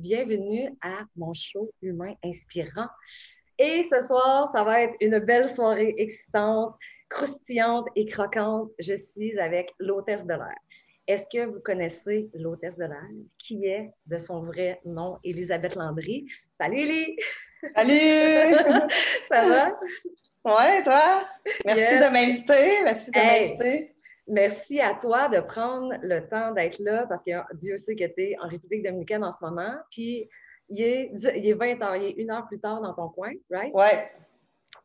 bienvenue à mon show Humain Inspirant. Et ce soir, ça va être une belle soirée excitante, croustillante et croquante. Je suis avec l'hôtesse de l'air. Est-ce que vous connaissez l'hôtesse de l'air, qui est de son vrai nom Elisabeth Landry? Salut Elie! Salut! ça va? Oui, toi? Merci de m'inviter. Merci de m'inviter. Merci à toi de prendre le temps d'être là parce que Dieu sait que tu es en République dominicaine en ce moment. Puis il est, il est 20 heures, il est une heure plus tard dans ton coin, right? Oui.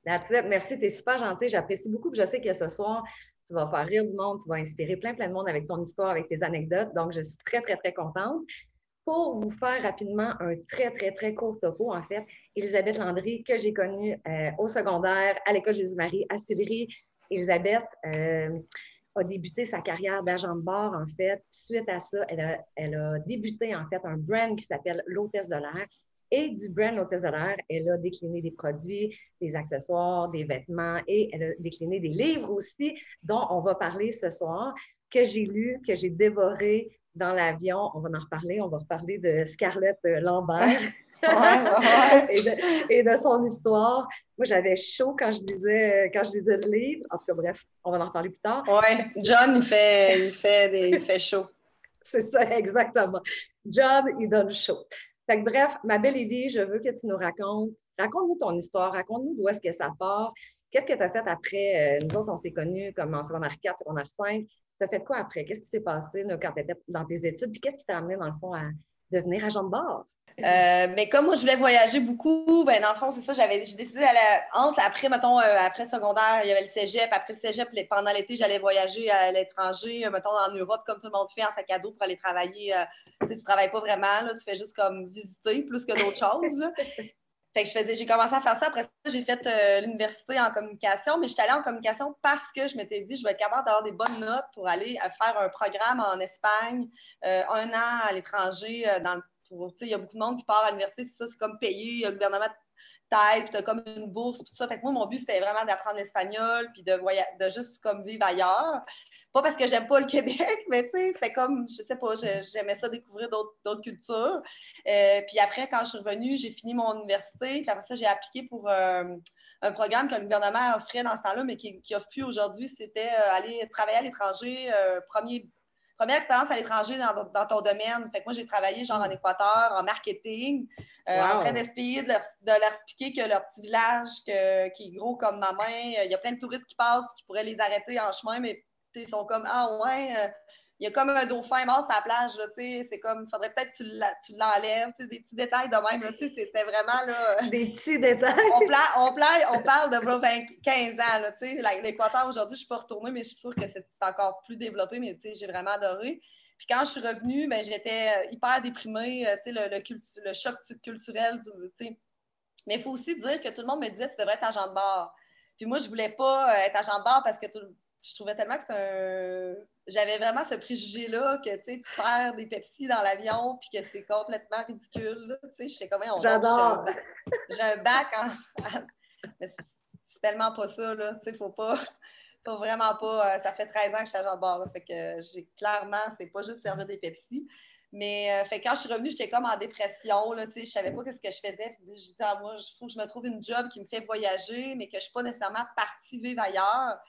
Merci, tu es super gentil. J'apprécie beaucoup. Je sais que ce soir, tu vas faire rire du monde, tu vas inspirer plein, plein de monde avec ton histoire, avec tes anecdotes. Donc, je suis très, très, très contente. Pour vous faire rapidement un très, très, très court topo, en fait, Elisabeth Landry, que j'ai connue euh, au secondaire, à l'école Jésus-Marie, à Sillery. Elisabeth, euh, a débuté sa carrière d'agent de bord, en fait. Suite à ça, elle a, débuté, en fait, un brand qui s'appelle l'Hôtesse de l'air. Et du brand L'Hôtesse de l'air, elle a décliné des produits, des accessoires, des vêtements et elle a décliné des livres aussi, dont on va parler ce soir, que j'ai lu, que j'ai dévoré dans l'avion. On va en reparler. On va reparler de Scarlett Lambert. et, de, son histoire. Moi, j'avais chaud quand je disais quand je disais le livre. En tout cas, bref, on va en reparler plus tard. Oui, John, il fait, il fait, des, il fait chaud. C'est ça, exactement. John, il donne chaud. Fait que, bref, ma belle Lydie, je veux que tu nous racontes. Raconte-nous ton histoire, raconte-nous d'où est-ce que ça part. Qu'est-ce que tu as fait après? Euh, nous autres, on s'est connus comme en secondaire 4, secondaire 5. Tu as fait quoi après? Qu'est-ce qui s'est passé quand tu étais dans tes études? Puis qu'est-ce qui t'a amené, dans le fond, à devenir agent de bord? Euh, mais comme moi, je voulais voyager beaucoup, ben dans le fond, c'est ça, j'avais j'ai décidé d'aller entre après, mettons, euh, après secondaire, il y avait le cégep. Après le cégep, pendant l'été, j'allais voyager à l'étranger, euh, mettons, en Europe, comme tout le monde fait, en sac à dos pour aller travailler. tu sais, tu travailles pas vraiment, là, tu fais juste comme visiter plus que d'autres choses. Fait que je faisais, j'ai commencé à faire ça. Après ça, j'ai fait l'université en communication, mais je suis allée en communication parce que je m'étais dit, je vais être capable d'avoir des bonnes notes pour aller faire un programme en Espagne, un an à l'étranger dans le il y a beaucoup de monde qui part à l'université, c'est ça, c'est comme payer, le gouvernement t'aide, tu as comme une bourse, tout ça. Fait que moi, mon but, c'était vraiment d'apprendre l'espagnol, puis de, de juste comme vivre ailleurs. Pas parce que j'aime pas le Québec, mais tu sais, c'était comme, je sais pas, j'aimais ça découvrir d'autres cultures. Euh, puis après, quand je suis revenue, j'ai fini mon université, puis après ça, j'ai appliqué pour euh, un programme que le gouvernement offrait dans ce temps-là, mais qui n'offre plus aujourd'hui. C'était euh, aller travailler à l'étranger, premier première expérience à l'étranger dans, ton domaine. Fait que moi, j'ai travaillé genre en Équateur, en marketing, euh, en train d'essayer de, leur, expliquer que leur petit village, qui est gros comme ma main, il y a plein de touristes qui passent qui pourraient les arrêter en chemin, mais ils sont comme Ah ouais, euh, il y a comme un dauphin mort sur la plage, c'est comme, il faudrait peut-être que tu l'enlèves, des petits détails de même, c'était vraiment, là... Des petits détails! on, on, on parle de 15 ans, tu sais, l'Équateur, aujourd'hui, je ne suis pas retournée, mais je suis sûre que c'est encore plus développé, mais tu sais, j'ai vraiment adoré. Puis quand je suis revenue, ben, j'étais euh, hyper déprimée, euh, tu sais, le, le, choc culturel, tu sais. Mais il faut aussi dire que tout le monde me disait que tu devrais être agent de bord. Puis moi, je ne voulais pas euh, être agent de bord parce que je trouvais tellement que c'est un j'avais vraiment ce préjugé-là que tu sais, des Pepsi dans l'avion puis que c'est complètement ridicule. Tu sais, je sais comment on J'adore. J'ai un bac en. Mais c'est tellement pas ça, là. Tu sais, faut pas. Faut vraiment pas. Euh, ça fait 13 ans que je suis agent de bord. fait que j'ai clairement, c'est pas juste servir des Pepsi. Mais euh, fait, quand je suis revenue, j'étais comme en dépression. Là, je ne savais pas ce que je faisais. je disais moi, il faut que je me trouve une job qui me fait voyager, mais que je ne suis pas nécessairement partie vivre ailleurs.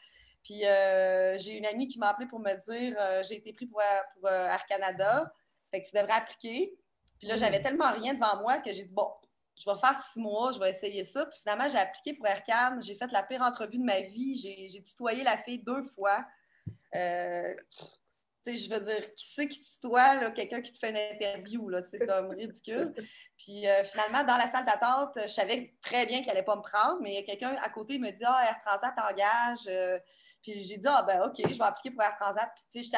Puis euh, j'ai une amie qui m'a appelé pour me dire euh, j'ai été pris pour, pour euh, Air Canada, fait que tu devrais appliquer. Puis là, mm. j'avais tellement rien devant moi que j'ai dit bon, je vais faire six mois, je vais essayer ça. Puis finalement, j'ai appliqué pour Air Canada. J'ai fait la pire entrevue de ma vie. J'ai tutoyé la fille deux fois. je veux dire, qui c'est qui tutoie, quelqu'un qui te fait une interview, c'est comme ridicule. Puis finalement, dans la salle d'attente, je savais très bien qu'elle n'allait pas me prendre, mais quelqu'un à côté me dit Ah, Air Transat engage, puis j'ai dit, ah ben OK, je vais appliquer pour Air Transat. Puis tu sais,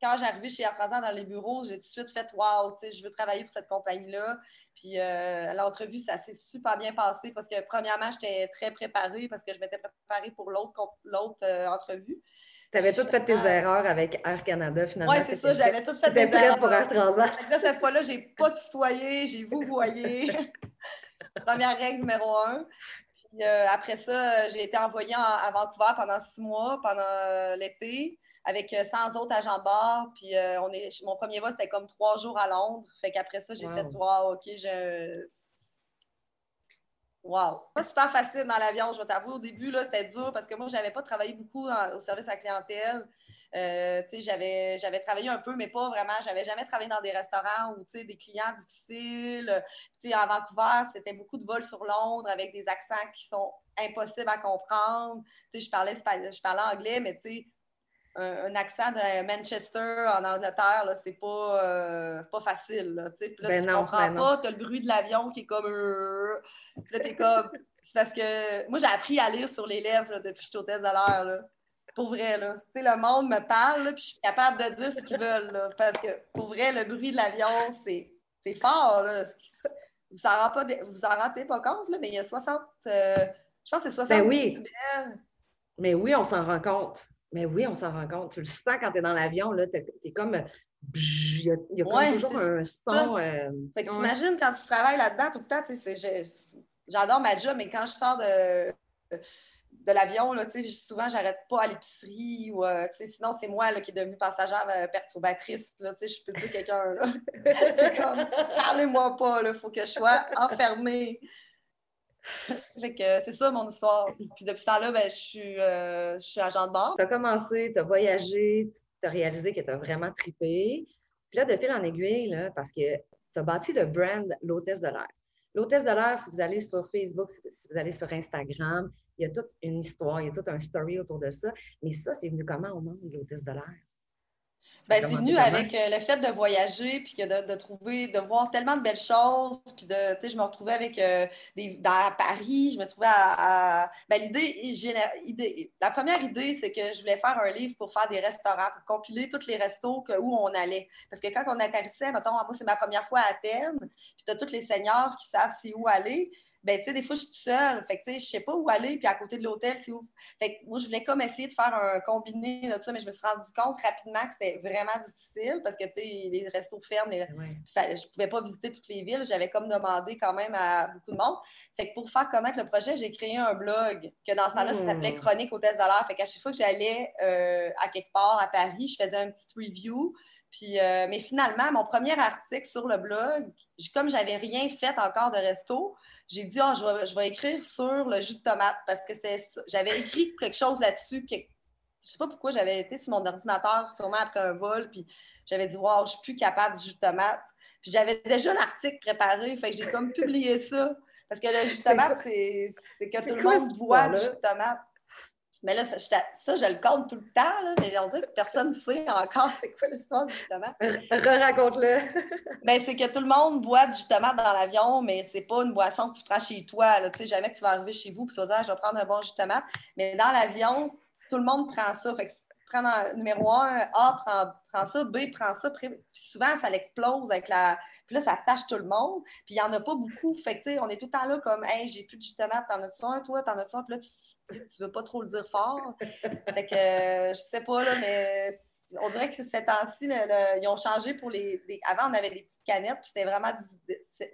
quand j'arrivais chez Air Transat dans les bureaux, j'ai tout de suite fait Wow, tu sais, je veux travailler pour cette compagnie-là. Puis euh, l'entrevue, ça s'est super bien passé parce que, premièrement, j'étais très préparée parce que je m'étais préparée pour l'autre euh, entrevue. Tu avais toutes fait tes erreurs avec Air Canada, finalement. Oui, c'est ça, j'avais toutes fait des erreurs. pour Air Transat. cette fois-là, j'ai pas tutoyé, j'ai vous voyez. Première règle numéro un. Euh, après ça, j'ai été envoyée à Vancouver pendant six mois, pendant euh, l'été. avec 100 autres agents de bord. Puis on est, mon premier vol, c'était comme trois jours à Londres. Fait qu'après ça, j'ai fait, wow, OK, je Wow! Pas super facile dans l'avion, je vais t'avouer. Au début, là, c'était dur parce que moi, je n'avais pas travaillé beaucoup au service à la clientèle. Euh, j'avais, j'avais travaillé un peu, mais pas vraiment. J'avais jamais travaillé dans des restaurants où des clients difficiles. sais, à Vancouver, c'était beaucoup de vols sur Londres avec des accents qui sont impossibles à comprendre. Je parlais, je parlais anglais, mais un, accent de Manchester en Angleterre, c'est pas, euh, pas facile. Là, puis là, ben tu comprends ben pas, tu as le bruit de l'avion qui est comme. Euh, là, t'es comme. C'est parce que moi, j'ai appris à lire sur les lèvres depuis que je suis hôtesse de l'air. Pour vrai, là. Tu sais, le monde me parle, puis je suis capable de dire ce qu'ils veulent, parce que pour vrai, le bruit de l'avion, c'est fort, là. Vous en, vous en rendez pas compte, là, mais il y a 60. Euh, je pense que c'est 60 ben oui. Mais oui, on s'en rend compte. Mais oui, on s'en rend compte. Tu le sens quand tu es dans l'avion, là, tu es, comme. Il y a, y a toujours un son. Euh, fait que t'imagines quand tu travailles là-dedans tout le temps, tu sais, j'adore ma job, mais quand je sors de, de l'avion, souvent, j'arrête pas à l'épicerie ou euh, sinon, c'est moi là, qui est devenue passagère euh, perturbatrice. Je peux dire quelqu'un. c'est comme parlez-moi pas, il faut que je sois enfermée c'est ça mon histoire. Puis depuis ce temps-là, ben, je, suis, euh, agent de bord. Tu as commencé, tu as voyagé, tu as réalisé que tu as vraiment trippé. Puis là, de fil en aiguille, là, parce que tu as bâti le brand L'Hôtesse de l'air. L'Hôtesse de l'air, si vous allez sur Facebook, si vous allez sur Instagram, il y a toute une histoire, il y a tout un story autour de ça. Mais ça, c'est venu comment au monde, l'Hôtesse de l'air? Ben, c'est venu avec euh, le fait de voyager, puis de, de, trouver, de voir tellement de belles choses, puis de, tu sais, je me retrouvais avec euh, des, dans, Paris, je me trouvais à, ben, l'idée, la première idée, c'est que je voulais faire un livre pour faire des restaurants, pour compiler tous les restos où on allait. Parce que quand on atterrissait, mettons, moi, c'est ma première fois à Athènes, puis tu as tous les seigneurs qui savent c'est où aller ben, tu sais, des fois, je suis toute seule. Fait que, tu sais, je sais pas où aller, puis à côté de l'hôtel, c'est où. Fait que moi, je voulais comme essayer de faire un combiné de ça, mais je me suis rendu compte rapidement que c'était vraiment difficile parce que, tu sais, les restos ferment, les... je pouvais pas visiter toutes les villes. J'avais comme demandé quand même à beaucoup de monde. Fait que pour faire connaître le projet, j'ai créé un blog que dans ce temps-là, ça s'appelait hmm. Chronique Hôtesse de l'air. Fait qu'à chaque fois que j'allais euh, à quelque part à Paris, je faisais un petit review. Puis, euh, mais finalement, mon premier article sur le blog, comme j'avais rien fait encore de resto, j'ai dit, oh, je, vais, écrire sur le jus de tomate parce que j'avais écrit quelque chose là-dessus. Que, je sais pas pourquoi j'avais été sur mon ordinateur, sûrement après un vol, puis j'avais dit, wow, je suis plus capable du jus de tomate. Puis j'avais déjà l'article préparé, fait que j'ai comme publié ça. Parce que le jus de tomate, c'est que tout le monde boit du jus de tomate. Mais là, ça, je le compte tout le temps, là, mais on dit que personne ne sait encore c'est quoi l'histoire du jus de tomate. Re-raconte-le. ben, c'est que tout le monde boit du jus de tomate dans l'avion, mais c'est pas une boisson que tu prends chez toi. Tu sais, jamais que tu vas arriver chez vous et tu vas dire, ah, je vais prendre un bon jus de tomate. Mais dans l'avion, tout le monde prend ça. Fait que prends dans, numéro un, A prend, prend ça, B prend ça. Puis souvent, ça l'explose avec la. Puis là, ça tâche tout le monde. Puis il n'y en a pas beaucoup. Fait que, tu sais, on est tout le temps là comme, hey, j'ai plus de jus de t'en as-tu un, toi, t'en as-tu un? Puis là, tu tu veux pas trop le dire fort. fait que, euh, je sais pas, là, mais on dirait que ces temps-ci, ils ont changé pour les, Avant, on avait des petites canettes, puis c'était vraiment.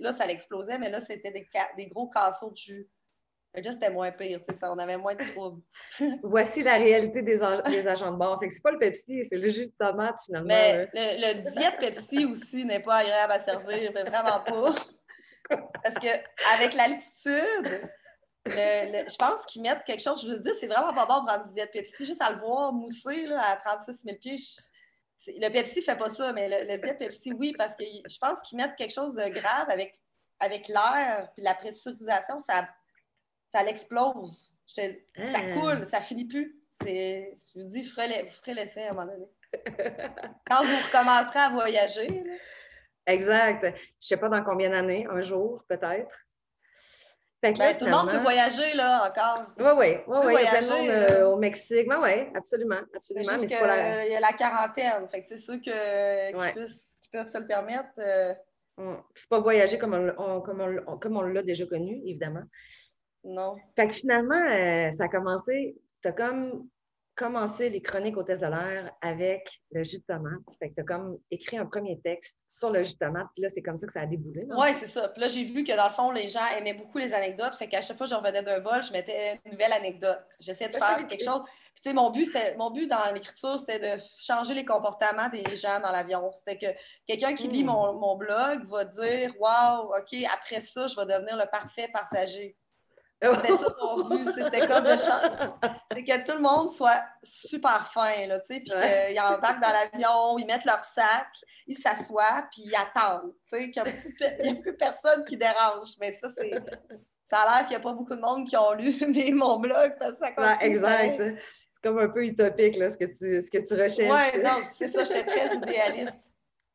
Là, ça l'explosait, mais là, c'était des, des, gros casseaux de jus. Là, c'était moins pire, tu sais, on avait moins de troubles. Voici la réalité des, des agents de bord. Fait que c'est pas le Pepsi, c'est le jus de tomate, finalement. Mais le, le diète Pepsi aussi n'est pas agréable à servir, mais vraiment pas. Parce qu'avec l'altitude, je pense qu'ils mettent quelque chose. Je veux dire, c'est vraiment pas bon prendre du diète Pepsi. Juste à le voir mousser là, à 36 000 pieds. le Pepsi ne fait pas ça, mais le, diète Pepsi, oui, parce que je pense qu'ils mettent quelque chose de grave avec, avec l'air puis la pressurisation, ça, ça l'explose. Ça ah. coule, ça finit plus. Je vous dis, vous ferez l'essai à un moment donné. Quand vous recommencerez à voyager. Exact. Je ne sais pas dans combien d'années, un jour peut-être. Ben, tout le monde peut voyager, là, encore. Oui, oui, oui, oui. Il y a plein de monde euh, au Mexique. Oui, oui, absolument, absolument. Mais la... Il y a la quarantaine. Fait que c'est sûr que, qui, peuvent se le permettre. Euh... Hum, c'est pas voyager comme on, comme on, comme on l'a déjà connu, évidemment. Non. Fait que finalement, euh, ça a commencé, tu as comme commencé les chroniques au test de l'air avec le jus de tomate. Fait que tu as comme écrit un premier texte sur le jus de tomate, puis là, c'est comme ça que ça a déboulé. Oui, c'est ça. Puis là, j'ai vu que dans le fond, les gens aimaient beaucoup les anecdotes. Fait qu'à chaque fois que je revenais d'un vol, je mettais une nouvelle anecdote. J'essayais de faire quelque chose. Puis, tu sais, mon but, mon but dans l'écriture, c'était de changer les comportements des gens dans l'avion. C'était que quelqu'un qui lit hmm. mon, mon blog va dire Waouh, OK, après ça, je vais devenir le parfait passager. C'était ça mon but. C'était comme de C'est que tout le monde soit super fin, là, tu sais, puis qu'ils embarquent dans l'avion, ils mettent leur sac, ils s'assoient, puis ils attendent, tu sais, qu'il n'y a, plus personne qui dérange. Mais ça, c'est... Ça a l'air qu'il n'y a pas beaucoup de monde qui ont lu mon blog parce que ça continue. exact. C'est comme un peu utopique, là, ce que tu, ce que tu recherches. Oui, non, c'est ça, j'étais très idéaliste.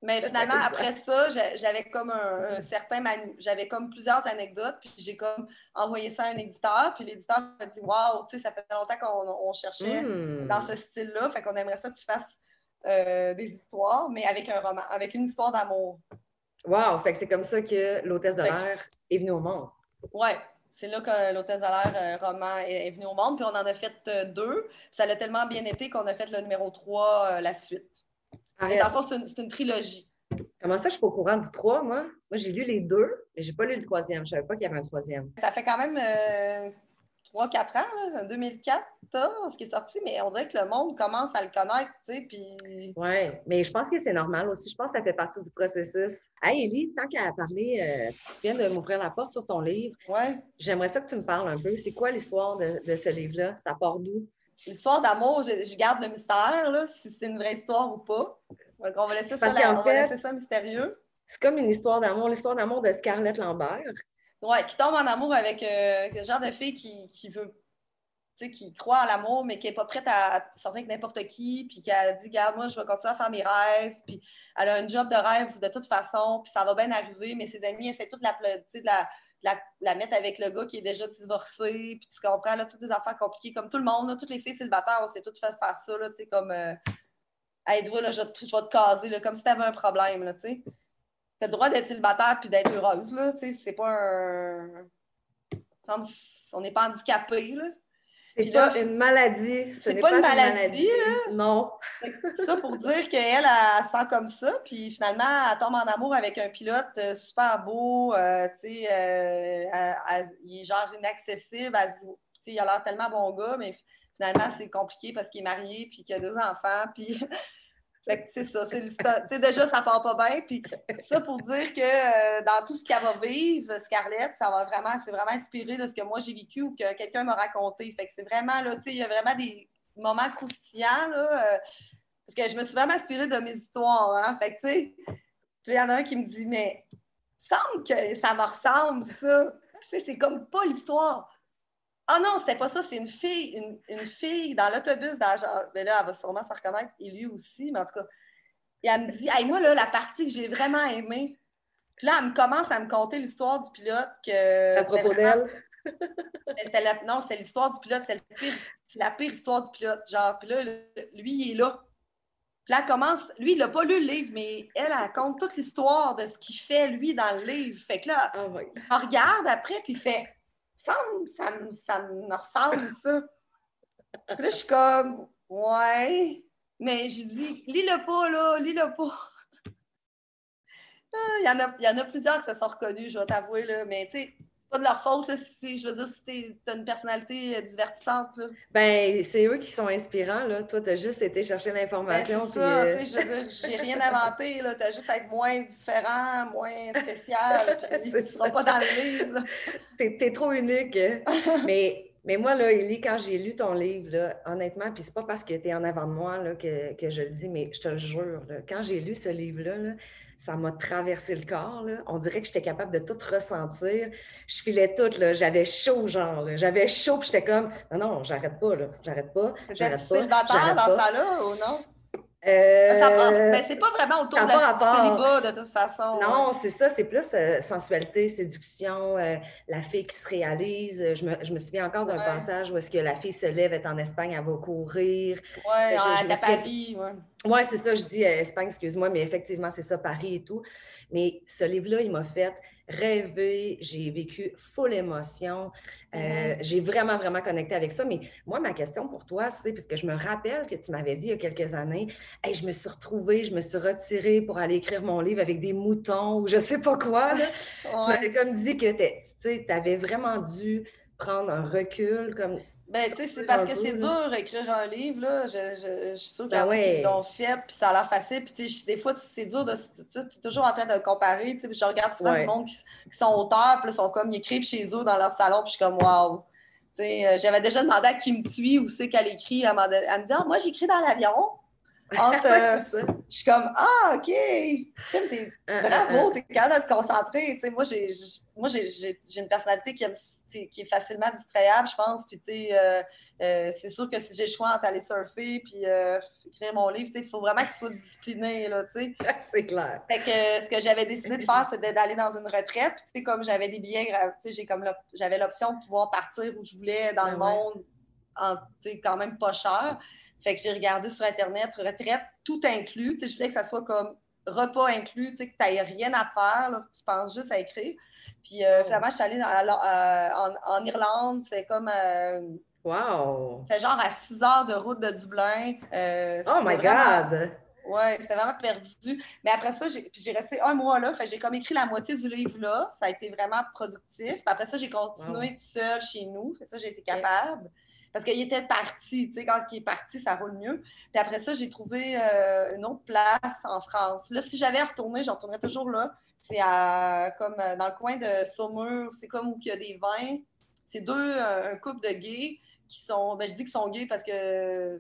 Mais finalement, après ça, j'avais comme un, certain j'avais comme plusieurs anecdotes, puis j'ai comme envoyé ça à un éditeur, puis l'éditeur m'a dit Waouh, tu sais, ça fait longtemps qu'on cherchait hmm. dans ce style-là, fait qu'on aimerait ça que tu fasses euh, des histoires, mais avec un roman, avec une histoire d'amour. Wow! Fait que c'est comme ça que l'hôtesse de l'air est venue au monde. Oui, c'est là que l'hôtesse de l'air euh, roman est, venue au monde, puis on en a fait euh, deux. Ça a tellement bien été qu'on a fait le numéro 3 la suite. Mais dans le fond, c'est une, trilogie. Comment ça, je suis pas au courant du 3, moi? Moi, j'ai lu les deux, mais j'ai pas lu le troisième. Je savais pas qu'il y avait un troisième. Ça fait quand même euh, 3-4 ans, là, 2014 qui est sorti, mais on dirait que le monde commence à le connaître, tu sais, puis... Oui, mais je pense que c'est normal aussi. Je pense que ça fait partie du processus. Hey, Élie, tant qu'à parler, euh, tu viens de m'ouvrir la porte sur ton livre. Ouais. J'aimerais ça que tu me parles un peu. C'est quoi l'histoire de, de ce livre-là? Ça part d'où? L'histoire d'amour, je, garde le mystère, là, si c'est une vraie histoire ou pas. Donc, on va laisser, ça, ça mystérieux. C'est comme une histoire d'amour, l'histoire d'amour de Scarlett Lambert. Oui, qui tombe en amour avec euh, le genre de fille qui, qui veut, qui croit en l'amour, mais qui n'est pas prête à sortir avec n'importe qui, puis qui a dit, regarde, moi, je vais continuer à faire mes rêves, puis elle a un job de rêve de toute façon, puis ça va bien arriver, mais ses amis essaient toute la, de la, la, mettre avec le gars qui est déjà divorcé, puis tu comprends, là, toutes les affaires compliquées, comme tout le monde, toutes les filles célibataires, on s'est toutes fait faire ça, là, tu sais, comme, euh, hey, là, je, je, vais te caser, là, comme si tu avais un problème, là, tu sais. Tu as le droit d'être célibataire puis d'être heureuse, là, tu sais, c'est pas un... On n'est pas handicapé, là. C'est pas une maladie. C'est pas, pas, une maladie, là. Non. C'est ça pour dire qu'elle, elle, sent comme ça, puis finalement, elle tombe en amour avec un pilote euh, super beau, euh, tu sais, euh, il est genre inaccessible, elle dit, il a l'air tellement bon gars, mais finalement, c'est compliqué parce qu'il est marié, puis qu'il a deux enfants, puis c'est ça, c'est déjà, ça part pas bien. Puis ça pour dire que euh, dans tout ce qu'elle va vivre, Scarlett, ça va vraiment, c'est vraiment inspiré de ce que moi j'ai vécu ou que quelqu'un m'a raconté. Fait que c'est vraiment, là, tu sais, il y a vraiment des moments croustillants, là, euh, parce que je me suis vraiment inspirée de mes histoires, hein. Fait que, tu sais, il y en a un qui me dit, mais il semble que ça me ressemble, ça. C'est comme pas l'histoire. Ah non, c'était pas ça, c'est une fille, une, fille dans l'autobus dans Mais là, elle va sûrement se reconnaître, et lui aussi, mais en tout cas. Et elle me dit, hey, moi, là, la partie que j'ai vraiment aimée. Puis là, elle me commence à me conter l'histoire du pilote que. À propos d'elle. Non, c'était l'histoire du pilote, c'est la pire histoire du pilote. Genre, puis là, lui, il est là. Puis là, elle commence. Lui, il n'a pas lu le livre, mais elle, elle raconte toute l'histoire de ce qu'il fait, lui, dans le livre. Fait que là, oh regarde après, puis il ça, me, ça me ressemble, ça. Puis là, je suis comme, ouais. Mais je dis, lis-le pas, là, lis-le pas. Ah, il y, en a, il y en a plusieurs qui se sont reconnus, je vais t'avouer, là. Mais tu sais, pas de leur faute, si, je veux dire, si tu as une personnalité euh, divertissante. Là. Ben, c'est eux qui sont inspirants, là. Toi, tu as juste été chercher l'information. Ben, c'est ça, euh, je veux dire, j'ai rien inventé, là. Tu as juste à être moins différent, moins spécial, puis tu ne seras pas dans le livre. Tu es, trop unique. Hein. mais, mais moi, là, Élie, quand j'ai lu ton livre, là, honnêtement, puis c'est pas parce que tu es en avant de moi là, que, que, je le dis, mais je te le jure, là, quand j'ai lu ce livre-là, là, ça m'a traversé le corps. Là. On dirait que j'étais capable de tout ressentir. Je filais tout, j'avais chaud, genre. J'avais chaud, puis j'étais comme, non, non, j'arrête pas, là. J'arrête pas. C'était célibataire dans ce temps-là ou non? Euh, mais c'est pas vraiment autour de la célibat, de toute façon. Non, c'est ça, c'est plus euh, sensualité, séduction, euh, la fille qui se réalise. Je me, je me souviens encore d'un passage où est-ce que la fille se lève, est en Espagne, elle va courir. Oui, à Paris, ouais. Oui, c'est ça, je dis Espagne, excuse-moi, mais effectivement, c'est ça, Paris et tout. Mais ce livre-là, il m'a fait rêver, j'ai vécu full émotion, euh, j'ai vraiment, vraiment connecté avec ça. Mais moi, ma question pour toi, c'est, parce que je me rappelle que tu m'avais dit il y a quelques années, hey, je me suis retrouvée, je me suis retirée pour aller écrire mon livre avec des moutons ou je sais pas quoi. Tu m'avais comme dit que tu avais vraiment dû prendre un recul, comme ben, tu sais, c'est parce que c'est dur écrire un livre, là. Je, je, suis sûre ben qu'ils l'ont fait, puis ça a l'air facile. Puis, tu sais, des fois, c'est dur de. Tu es toujours en train de comparer. Tu sais, je regarde souvent ouais. monde qui, sont auteurs, puis sont comme, ils écrivent chez eux dans leur salon, puis je suis comme, waouh. Tu sais, euh, j'avais déjà demandé à qui me tue où c'est qu'elle écrit. Elle, me dit, ah, moi, j'écris dans l'avion. Euh, je suis comme Ah, OK! Euh, bravo, t'es capable de te concentrer. Tu sais, moi, j'ai, moi j'ai, une personnalité qui aime qui est facilement distrayable, je pense. Puis, tu sais, euh, euh, c'est sûr que si j'ai le choix entre aller surfer puis euh, écrire mon livre, il faut vraiment que tu sois discipliné, là, tu sais. c'est clair. Fait que ce que j'avais décidé de faire, c'était d'aller dans une retraite. tu sais, comme j'avais des billets, tu sais, j'ai comme j'avais l'option de pouvoir partir où je voulais dans le monde, en, quand même pas cher. Fait que j'ai regardé sur Internet, retraite, tout inclus. Tu sais, je voulais que ça soit comme repas inclus, tu sais, que tu n'aies rien à faire, là, tu penses juste à écrire. Puis euh, finalement, je suis allée euh, en, Irlande. C'est comme. Euh, wow! C'est genre à 6 heures de route de Dublin. oh my God! Ouais, c'était vraiment perdu. Mais après ça, j'ai resté un mois là. J'ai comme écrit la moitié du livre là. Ça a été vraiment productif. après ça, j'ai continué tout seul chez nous. ça, j'ai été capable. Parce qu'il était parti. Tu sais, quand il est parti, ça roule mieux. Puis après ça, j'ai trouvé une autre place en France. Là, si j'avais retourné, je retournerais toujours là. C'est comme euh, dans le coin de Saumur, c'est comme où il y a des vins. C'est deux, euh, un couple de gays qui sont. Ben, je dis qu'ils sont gays parce que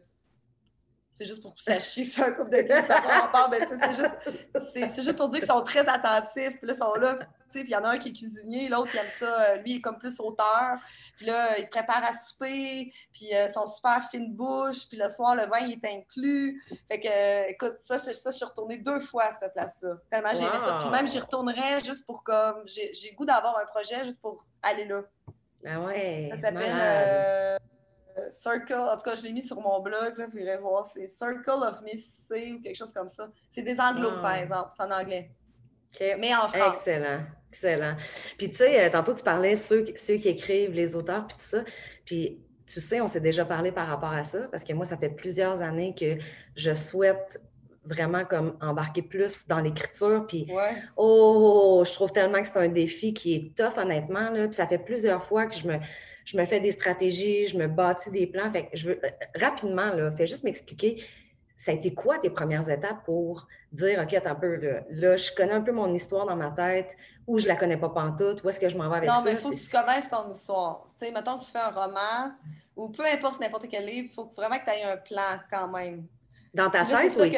c'est juste pour que vous sachiez que c'est un couple de gays, ça part, ben, c'est juste, juste, pour dire qu'ils sont très attentifs. Puis là, ils sont là, puis il y en a un qui est cuisinier, l'autre, il aime ça. Euh, lui, il est comme plus auteur. Puis là, il prépare à souper, puis ils sont super fine bouche. Puis le soir, le vin, il est inclus. Fait que, écoute, ça, ça, je suis retournée deux fois à cette place-là. Tellement j'ai aimé ça. Puis même, j'y retournerais juste pour comme. J'ai goût d'avoir un projet juste pour aller là. Ah ouais. Ça s'appelle. Circle, en tout cas, je l'ai mis sur mon blog, là, vous irez voir, c'est Circle of Missy ou quelque chose comme ça. C'est des anglo, par ah. exemple, c'est en anglais. Mais en France. Excellent, excellent. Puis tu sais, euh, tantôt tu parlais ceux, ceux qui écrivent, les auteurs, puis tout ça. Puis tu sais, on s'est déjà parlé par rapport à ça, parce que moi, ça fait plusieurs années que je souhaite vraiment comme embarquer plus dans l'écriture. Puis, oh, je trouve tellement que c'est un défi qui est tough, honnêtement. Là. Puis ça fait plusieurs fois que je me, je me fais des stratégies, je me bâtis des plans. Fait que je veux, euh, rapidement, là, fais juste m'expliquer, ça a été quoi tes premières étapes pour dire, OK, attends un peu, là, je connais un peu mon histoire dans ma tête, ou je la connais pas pantoute, où est-ce que je m'en vais avec ça? Non, mais il faut que tu connaisses ton histoire. Tu sais, mettons que tu fais un roman, ou peu importe n'importe quel livre, il faut vraiment que tu aies un plan quand même. Dans ta tête, oui?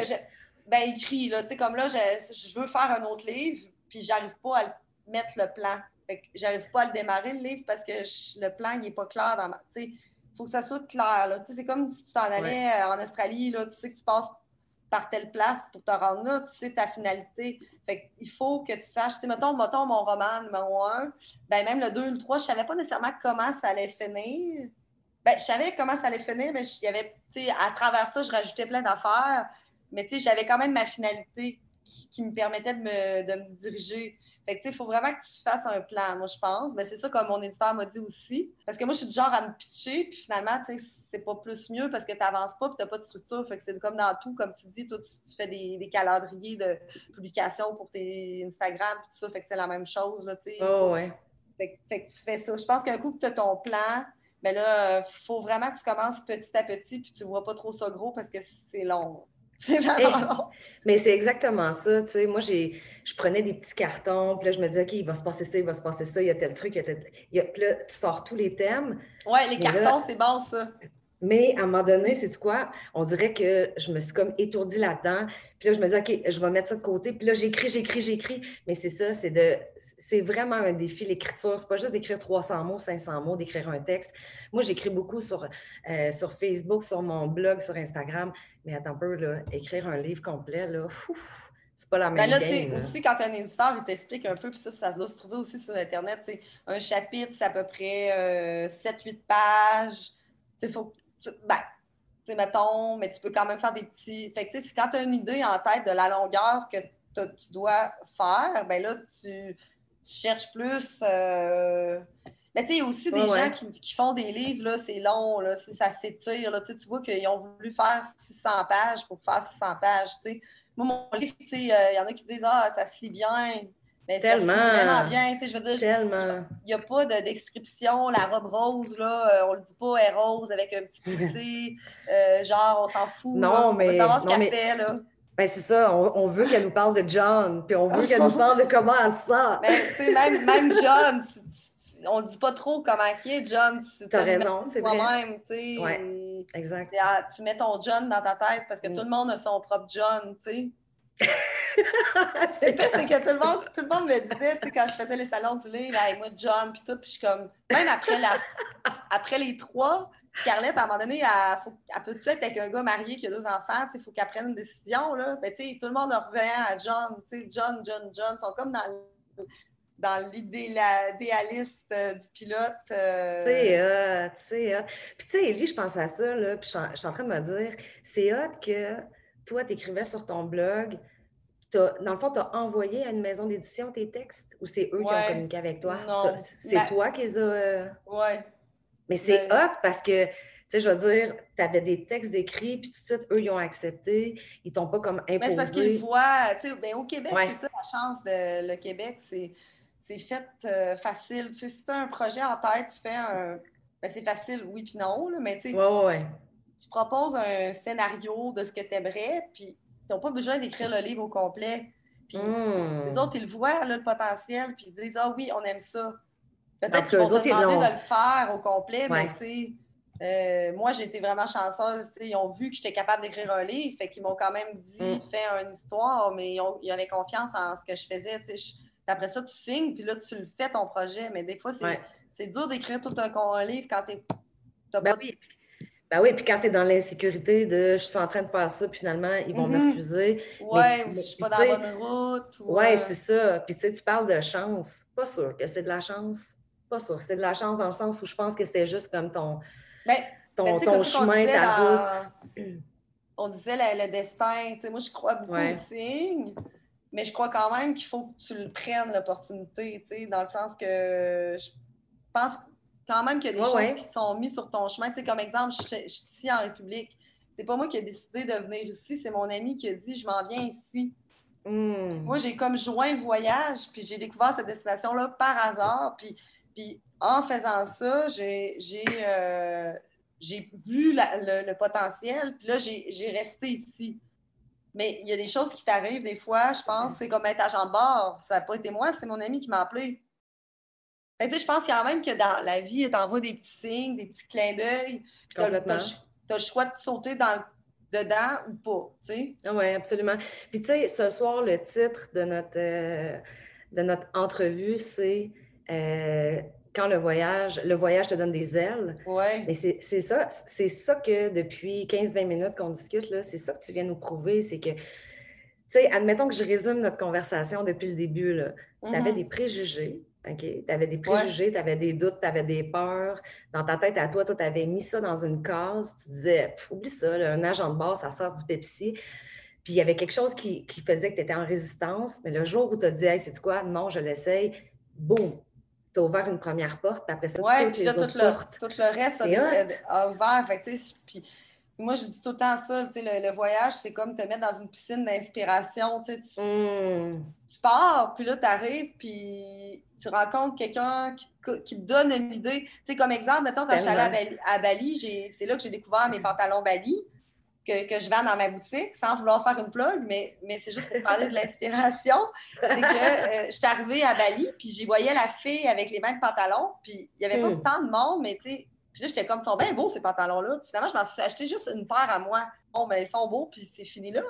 Ben, écrit, là. Tu sais, comme là, je, je veux faire un autre livre, puis j'arrive pas à mettre le plan. Fait que j'arrive pas à le démarrer, le livre, parce que le plan, il est pas clair dans ma. Tu sais, faut que ça soit clair. Là. Tu sais, c'est comme si tu t'en allais euh, en Australie, là, tu sais que tu passes par telle place pour te rendre là, tu sais ta finalité. Fait il faut que tu saches, tu mettons, mettons mon roman numéro un, ben même le 2 ou le 3, je savais pas nécessairement comment ça allait finir. Ben, je savais comment ça allait finir, mais il y avait, tu sais, à travers ça, je rajoutais plein d'affaires. Mais tu sais, j'avais quand même ma finalité qui, me permettait de me, de me diriger. Fait que, il faut vraiment que tu fasses un plan, moi, je pense. Mais c'est ça, comme mon éditeur m'a dit aussi. Parce que moi, je suis du genre à me pitcher, puis finalement, tu sais, c'est pas plus mieux parce que tu n'avances pas, puis tu n'as pas de structure. Fait que c'est comme dans tout, comme tu dis, toi, tu, fais des, des, calendriers de publication pour tes Instagram, tout ça. Fait que c'est la même chose, là, tu sais. Oh, ouais. Fait, que tu fais ça. Je pense qu'un coup que tu as ton plan, mais ben là, il faut vraiment que tu commences petit à petit, puis tu vois pas trop ça gros parce que c'est long. C'est vraiment Mais c'est exactement ça. Tu sais, moi, j'ai, je prenais des petits cartons, puis là, je me disais, OK, il va se passer ça, il va se passer ça, il y a tel truc, il y a tel. Il y a... Puis là, tu sors tous les thèmes. Oui, les cartons, c'est bon, ça. Mais à un moment donné, c'est quoi? On dirait que je me suis comme étourdie là-dedans. Puis là, je me dis, OK, je vais mettre ça de côté. Puis là, j'écris, j'écris, j'écris. Mais c'est ça, c'est de. C'est vraiment un défi, l'écriture. C'est pas juste d'écrire 300 mots, 500 mots, d'écrire un texte. Moi, j'écris beaucoup sur, euh, sur Facebook, sur mon blog, sur Instagram. Mais attends un peu, là, écrire un livre complet, là, c'est pas la ben même ben là, aussi, quand un éditeur, il t'explique un peu, puis ça, ça doit se trouver aussi sur Internet, un chapitre, c'est à peu près 7-8 euh, pages. Il faut ben, tu sais, mettons, mais tu peux quand même faire des petits. Fait que, tu sais, quand tu as une idée en tête de la longueur que tu dois faire, ben là, tu, cherches plus. Euh, mais tu sais, il y a aussi des gens qui, font des livres, là, c'est long, là, si ça s'étire, là, tu vois qu'ils ont voulu faire 600 pages pour faire 600 pages, tu sais. Moi, mon livre, tu sais, il y en a qui disent, ah, ça se lit bien. Mais Tellement. Se lit vraiment bien, tu sais, je veux dire. Tellement. Il n'y a pas de description, la robe rose, là, euh, on le dit pas, elle est rose avec un petit poussé, euh, genre, on s'en fout. Non, mais. On va savoir ce qu'elle fait, là. Ben, c'est ça, on, veut qu'elle nous parle de John, puis on veut qu'elle nous parle de comment elle sent. Ben, même, même John, on ne dit pas trop comment il est, John. Tu as raison, c'est vrai. Toi-même, tu sais. Ouais, exact. Tu mets ton John dans ta tête parce que mm. tout le monde a son propre John, tu sais. c'est que tout le, monde, tout le monde me disait, quand je faisais les salons du livre, hey, moi, John, puis tout, puis je suis comme, même après, la, après les trois, Scarlett, à un moment donné, elle, faut, elle peut être avec un gars marié qui a deux enfants, il faut qu'elle prenne une décision. Là. Ben, tout le monde revient à John, John, John, John, sont comme dans, l'idéaliste euh, du pilote. Euh... C'est hot, c'est hot. Puis tu sais, Ellie, je pense à ça, là, puis je suis en train de me dire, c'est hot que toi, tu écrivais sur ton blog, dans le fond, tu as envoyé à une maison d'édition tes textes ou c'est eux qui ont communiqué avec toi? C'est toi qui les as. Euh, ouais. Mais c'est hot parce que, tu sais, je veux dire, tu avais des textes décrits, puis tout de suite, eux, ils ont accepté. Ils t'ont pas comme imposé. c'est parce qu'ils voient, tu sais, ben, au Québec, c'est ça la chance de le Québec, c'est fait euh, facile. Tu sais, si tu as un projet en tête, tu fais un. Ben, c'est facile, oui, puis non, là, mais tu sais. Ouais, ouais. Tu proposes un scénario de ce que tu aimerais, puis ils n'ont pas besoin d'écrire le livre au complet. Puis hmm. les autres, ils le voient, le potentiel, puis ils disent Ah oui, on aime ça. Peut-être qu'ils vont te demander de le faire au complet, mais tu sais, euh, moi, j'ai été vraiment chanceuse. Ils ont vu que j'étais capable d'écrire un livre, fait qu'ils m'ont quand même dit mm. fais une histoire, mais ils, avaient confiance en ce que je faisais. après ça, tu signes, puis là, tu le fais ton projet. Mais des fois, c'est dur d'écrire tout un, livre quand tu n'as ben pas. Oui. Ben oui, puis quand tu es dans l'insécurité de je suis en train de faire ça, puis finalement, ils vont me mm-hmm. refuser. Oui, ou je suis pas dans la bonne route. Oui, ouais, c'est ça. Puis tu sais, tu parles de chance. Pas sûr que c'est de la chance. Pas sûr. C'est de la chance dans le sens où je pense que c'était juste comme ton, ben, ton, ton chemin, ta route. On disait le, destin. Tu sais, moi, je crois beaucoup au signe, mais je crois quand même qu'il faut que tu le prennes, l'opportunité, tu sais, dans le sens que je pense quand même qu'il y a des choses qui sont mises sur ton chemin. Tu sais, comme exemple, je, suis ici en République. C'est pas moi qui ai décidé de venir ici, c'est mon ami qui a dit je m'en viens ici. Hmm. Moi, j'ai comme joint le voyage, puis j'ai découvert cette destination-là par hasard. Puis, puis en faisant ça, j'ai euh, vu le, potentiel, puis là, j'ai resté ici. Mais il y a des choses qui t'arrivent des fois, je pense, c'est comme être agent de bord. Ça n'a pas été moi, c'est mon ami qui m'a appelé. Je pense quand même que dans la vie, tu envoies des petits signes, des petits clins d'œil. Tu as, le choix de sauter dans le dedans ou pas, tu sais? Ah oui, absolument. Puis, tu sais, ce soir, le titre de notre, euh, de notre entrevue, c'est euh, Quand le voyage, le voyage te donne des ailes. Oui. Mais c'est ça, c'est ça que depuis 15-20 minutes qu'on discute, là, c'est ça que tu viens nous prouver, c'est que, tu sais, admettons que je résume notre conversation depuis le début, là. Tu avais mm-hmm. des préjugés, tu avais des préjugés, tu avais des doutes, tu avais des peurs. Dans ta tête à toi, toi, tu avais mis ça dans une case. Tu disais, oublie ça, un agent de base, ça sort du Pepsi. Puis il y avait quelque chose qui, faisait que tu étais en résistance. Mais le jour où tu as dit, hey, c'est quoi? Non, je l'essaye. Boum! Tu as ouvert une première porte, puis après ça, ouais, toutes les autres tout portes. Le, tout le reste a, ouvert. Fait puis moi, je dis tout le temps ça, le, le voyage, c'est comme te mettre dans une piscine d'inspiration. Tu, tu, pars, puis là, tu arrives, puis tu rencontres quelqu'un qui, qui, te donne une idée. Comme exemple, mettons, quand je suis allée à Bali, c'est là que j'ai découvert mes pantalons Bali que, que, je vends dans ma boutique, sans vouloir faire une plug, mais, mais c'est juste pour parler de l'inspiration. c'est que euh, je suis arrivée à Bali, puis j'y voyais la fille avec les mêmes pantalons, puis il n'y avait pas hmm. tant de monde, mais tu sais, puis là, j'étais comme, ils sont bien beaux, ces pantalons-là. Finalement, je m'en suis acheté juste une paire à moi. Bon, ben, ils sont beaux, puis c'est fini là.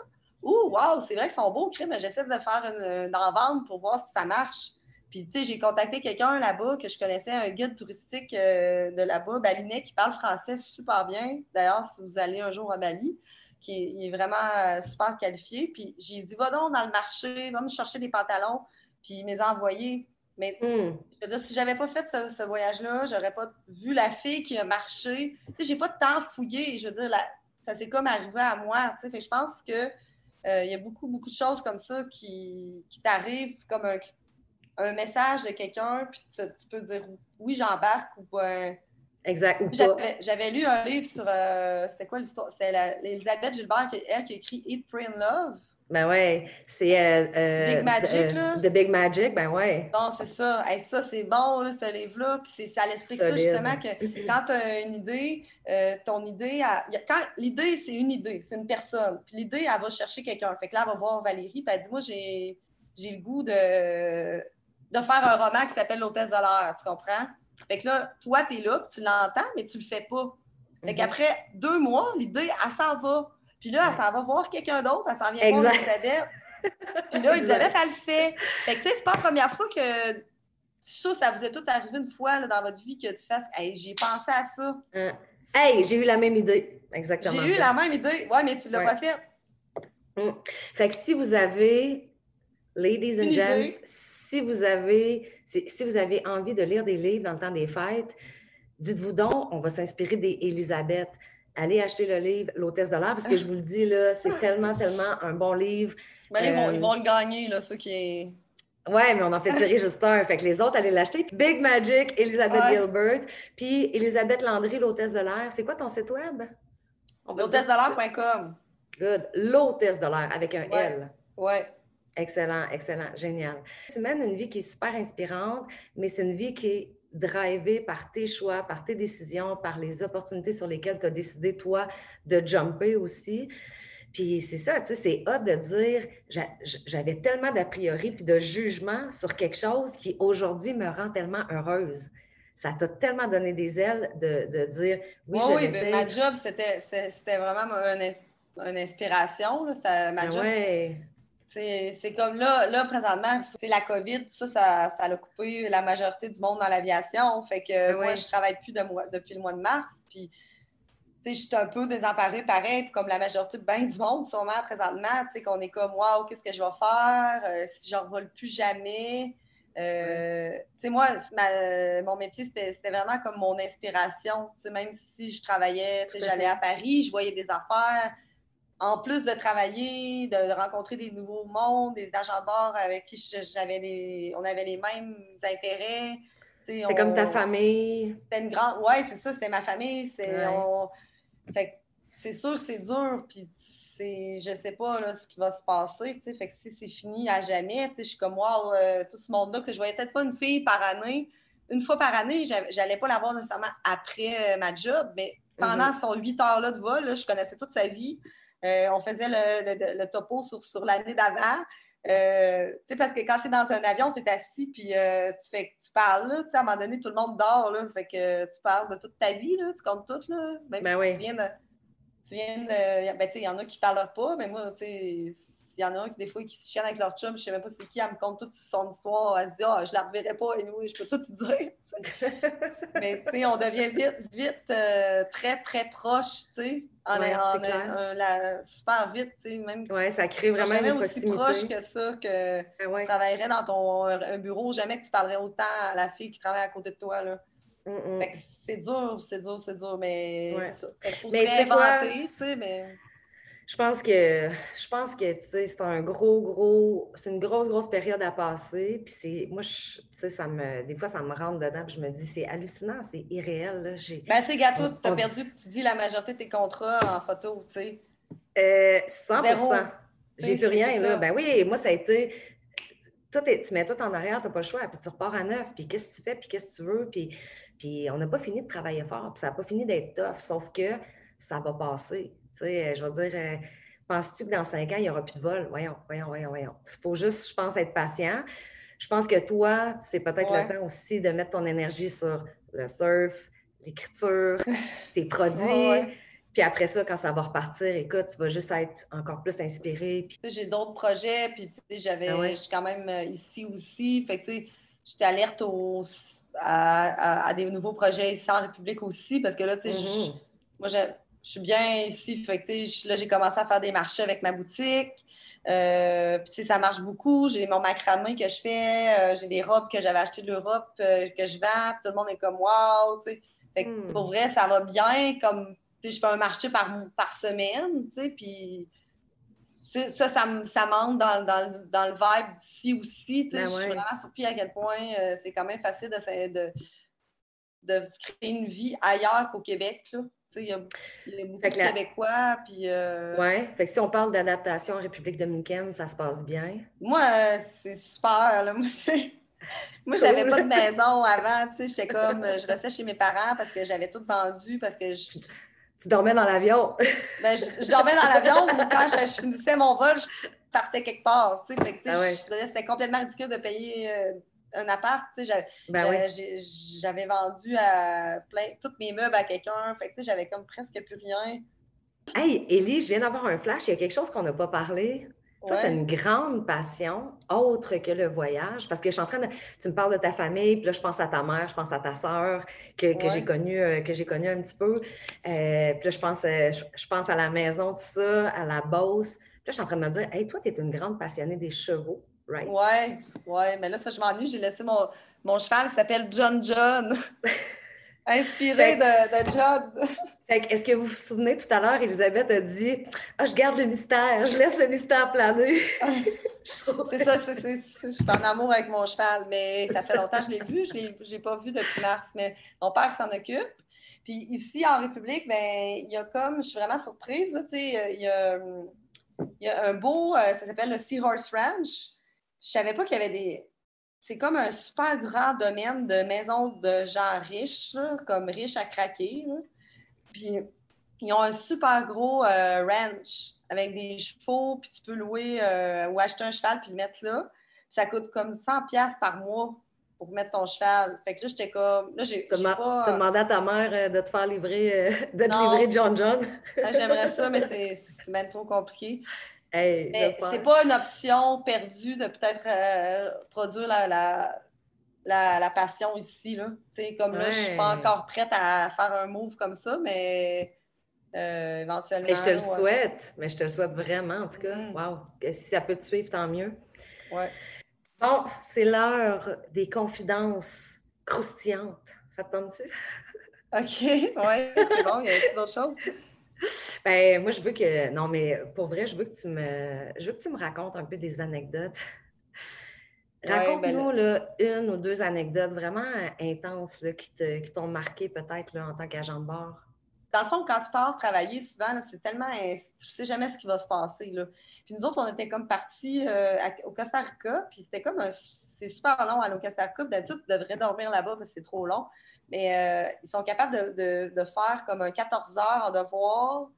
Ouh, wow, c'est vrai qu'ils sont beaux, crime, mais j'essaie de faire une, une en-vente pour voir si ça marche. Puis, tu sais, j'ai contacté quelqu'un là-bas que je connaissais, un guide touristique euh, de là-bas, balinais, qui parle français super bien. D'ailleurs, si vous allez un jour à Bali, qui est, vraiment euh, super qualifié. Puis, j'ai dit, va donc dans le marché, va me chercher des pantalons. Puis, il m'a envoyés. Mais hmm. je veux dire, si j'avais pas fait ce, voyage-là, j'aurais pas vu la fille qui a marché. Tu sais, j'ai pas de temps fouillé. Je veux dire, ça s'est comme arrivé à moi. Fait que je pense que euh, il y a beaucoup, beaucoup de choses comme ça qui, qui t'arrivent comme un, un, message de quelqu'un, puis tu, peux dire oui, j'embarque ou pas. Exact. J'avais lu un livre sur. Euh, c'était quoi l'histoire? C'était Elisabeth Gilbert, elle, qui a écrit Eat, Pray and Love. Ben ouais, c'est. Euh, euh, Big Magic, là? The Big Magic, ben ouais. Bon, c'est ça. ça, c'est bon, là, ce livre-là. Puis ça l'explique ça, justement, que quand tu as une idée, euh, ton idée. quand L'idée, c'est une idée, c'est une personne. Puis l'idée, elle va chercher quelqu'un. Fait que là, elle va voir Valérie, puis elle dit Moi, j'ai le goût de, de faire un roman qui s'appelle L'hôtesse de l'air. Tu comprends? Fait que là, toi, tu es là, puis tu l'entends, mais tu le fais pas. Fait mm-hmm. qu'après deux mois, l'idée, elle s'en va. Puis là, elle s'en va voir quelqu'un d'autre, elle s'en vient voir Elisabeth. Puis là, Elisabeth, elle le fait. Fait que, tu sais, c'est pas la première fois que. Ça, ça vous est tout arrivé une fois là, dans votre vie que tu fasses Hey, j'ai pensé à ça. Hein. Hey, j'ai eu la même idée. Exactement. J'ai eu la même idée. Ouais, mais tu l'as pas fait. Hum. Fait que si vous avez, ladies and gents, si vous avez, si, vous avez envie de lire des livres dans le temps des fêtes, dites-vous donc, on va s'inspirer d'Elisabeth allez acheter le livre L'hôtesse de l'air, parce que je vous le dis, là, c'est tellement, tellement un bon livre. Mais ils, vont, le gagner, là, ceux qui. Ouais, mais on en fait tirer juste un. Fait que les autres, allez l'acheter. Big Magic, Elizabeth Gilbert. Puis Elisabeth Landry, l'hôtesse de l'air. C'est quoi ton site web? L'hôtesse de l'air.com. Good. L'hôtesse de l'air avec un L. Ouais. Excellent, excellent, génial. Tu mènes une vie qui est super inspirante, mais c'est une vie qui est drivé par tes choix, par tes décisions, par les opportunités sur lesquelles tu as décidé, toi, de jumper aussi. Puis c'est ça, tu sais, c'est hot de dire, j'avais tellement d'a priori puis de jugement sur quelque chose qui aujourd'hui me rend tellement heureuse. Ça t'a tellement donné des ailes de, dire, oui, je Oui, mais ma job, c'était vraiment une, inspiration. C'était ma ben job. C'est comme là, là, présentement, c'est la COVID, ça, ça, ça, a coupé la majorité du monde dans l'aviation. Fait que moi, je travaille plus de depuis le mois de mars. Puis, je suis un peu désemparée, pareil, comme la majorité ben du monde, sûrement, présentement, tu sais, qu'on est comme, waouh, qu'est-ce que je vais faire? Euh, si je vole plus jamais. Euh, tu sais, moi, mon métier, c'était vraiment comme mon inspiration. Tu sais, même si je travaillais, j'allais à Paris, je voyais des affaires en plus de travailler, de rencontrer des nouveaux mondes, des agents de bord avec qui j'avais des, on avait les mêmes intérêts. C'est comme ta famille. C'était une grande. Ouais, c'est ça, c'était ma famille. C'est c'est sûr, c'est dur. Puis c'est, je sais pas là, ce qui va se passer. Fait que si c'est fini à jamais, je suis comme wow, euh, tout ce monde-là que je voyais peut-être pas une fille par année. Une fois par année, j'allais pas l'avoir nécessairement après euh, ma job, mais pendant mm-hmm. son huit heures-là de vol, je connaissais toute sa vie. Euh, on faisait le, topo sur, l'année d'avant. Euh, parce que quand tu es dans un avion, tu es assis puis euh, tu fais tu parles. Là, à un moment donné, tout le monde dort. Là, fait que tu parles de toute ta vie, là, tu comptes tout. Là, même ben si tu viens de. Tu viens de. Ben, il y en a qui ne parlent pas, mais moi, tu sais, il y en a un qui, des fois, qui se chiennent avec leur chum, je ne sais même pas c'est qui, elle me compte toute son histoire. Elle se dit, ah, je ne la reverrai pas, et nous, je peux tout te dire. Mais, tu sais, on devient vite, vite, euh, très, très proche, tu sais, en, la, super vite, tu sais, même. Oui, ça crée vraiment une aussi proche que ça, que ben tu travaillerais dans ton un bureau, jamais que tu parlerais autant à la fille qui travaille à côté de toi, là. c'est dur, c'est dur, c'est dur, mais ouais. Il faut mais se réinventer, tu sais, mais je pense que je pense que c'est un gros, gros, c'est une grosse, grosse période à passer. Puis c'est, moi, tu sais, ça me, des fois, ça me rentre dedans. Puis je me dis, c'est hallucinant, c'est irréel. Là. Ben, tu sais, Gato, tu as perdu, tu dis la majorité de tes contrats en photo, tu sais. Euh, 100 J'ai plus rien, là. Ben oui, moi, ça a été. Tout tu mets tout en arrière, tu n'as pas le choix, puis tu repars à neuf, puis qu'est-ce que tu fais, puis qu'est-ce que tu veux, puis, puis on n'a pas fini de travailler fort, puis ça n'a pas fini d'être tough, sauf que ça va passer. Tu sais, euh, je veux dire, euh, penses-tu que dans cinq ans, il n'y aura plus de vol? Voyons, voyons, voyons, voyons. Il faut juste, je pense, être patient. Je pense que toi, c'est peut-être le temps aussi de mettre ton énergie sur le surf, l'écriture, tes produits. Puis après ça, quand ça va repartir, écoute, tu vas juste être encore plus inspiré. Puis... J'ai d'autres projets, puis j'avais, ah je suis quand même euh, ici aussi. Fait que, tu sais, j'étais alerte à, des nouveaux projets ici en République aussi, parce que là, tu sais, mm-hmm. moi, je suis bien ici. Fait que, là, j'ai commencé à faire des marchés avec ma boutique. Euh, puis, ça marche beaucoup. J'ai mon macramé que je fais. Euh, j'ai des robes que j'avais achetées de l'Europe euh, que je vends. tout le monde est comme wow. Fait que, hmm. pour vrai, ça va bien. Comme je fais un marché par, par semaine, puis ça, ça, ça manque dans, dans, dans, le vibe d'ici aussi. Ben je suis vraiment surpris à quel point c'est quand même facile de, de, de, se créer une vie ailleurs qu'au Québec. Là. Il y, a, beaucoup de Québécois. Puis, euh, Oui, fait que si on parle d'adaptation en République dominicaine, ça se passe bien? Moi, euh, c'est super. Là. Moi, moi j'avais pas de maison avant. J'étais comme, je restais chez mes parents parce que j'avais tout vendu, parce que je, tu dormais dans l'avion? ben, je, dormais dans l'avion ou quand je, finissais mon vol, je partais quelque part. Tu sais, ah C'était complètement ridicule de payer euh, un appart. Tu sais, ben euh, j'avais vendu à plein, tous mes meubles à quelqu'un. Fait que, j'avais comme presque plus rien. Hey, Élie, je viens d'avoir un flash. Il y a quelque chose qu'on n'a pas parlé. Toi, tu as une grande passion autre que le voyage. Parce que je suis en train de. Tu me parles de ta famille, puis là, je pense à ta mère, je pense à ta sœur, que, j'ai connue euh, que connu un petit peu. Euh, puis là, je pense, euh, je, pense à la maison, tout ça, à la Beauce. Puis là, je suis en train de me dire, hey, toi, tu es une grande passionnée des chevaux, right? Ouais, ouais. Mais là, ça, je m'ennuie. J'ai laissé mon, mon cheval qui s'appelle John John. Inspiré de, de John. Est-ce que vous vous souvenez tout à l'heure, Elisabeth a dit Ah, je garde le mystère, je laisse le mystère planer. c'est ça, c'est, je suis en amour avec mon cheval, mais ça fait longtemps que je l'ai vu, je ne l'ai pas vu depuis mars, mais mon père s'en occupe. Puis ici, en République, ben, il y a comme, je suis vraiment surprise, là, il, y a, il y a un beau, euh, ça s'appelle le Seahorse Ranch. Je ne savais pas qu'il y avait des. C'est comme un super grand domaine de maisons de gens riches, comme riches à craquer. Puis ils ont un super gros euh, ranch avec des chevaux, puis tu peux louer euh, ou acheter un cheval puis le mettre là. Ça coûte comme 100 pièces par mois pour mettre ton cheval. Fait que là, j'étais comme... Là, j'ai pas... T'as demandé à ta mère euh, de te faire livrer, de te livrer John John? Ah, j'aimerais ça, mais c'est même trop compliqué. Mais c'est pas une option perdue de peut-être produire la, la, passion ici. Là. comme là, je ne suis pas encore prête à faire un move comme ça, mais euh, éventuellement. Mais je te le souhaite. Mais je te le souhaite vraiment, en tout cas. Mm. Wow. Si ça peut te suivre, tant mieux. Ouais. Bon, c'est l'heure des confidences croustillantes. Ça te tente-tu? OK, oui, c'est bon. Il y a d'autres choses? Ben, moi, je veux que. Non, mais pour vrai, je veux que tu me. Je veux que tu me racontes un peu des anecdotes Raconte-nous une ou deux anecdotes vraiment intenses qui t'ont marqué peut-être en tant qu'agent de bord. Dans le fond, quand tu pars travailler, souvent, c'est tellement. Tu ne sais jamais ce qui va se passer. Là. Puis nous autres, on était comme partis euh, au Costa Rica, puis c'était comme un. C'est super long à au Costa Rica. D'habitude, tu devrais dormir là-bas que c'est trop long. Mais euh, ils sont capables de, de, faire comme un 14 heures en devoir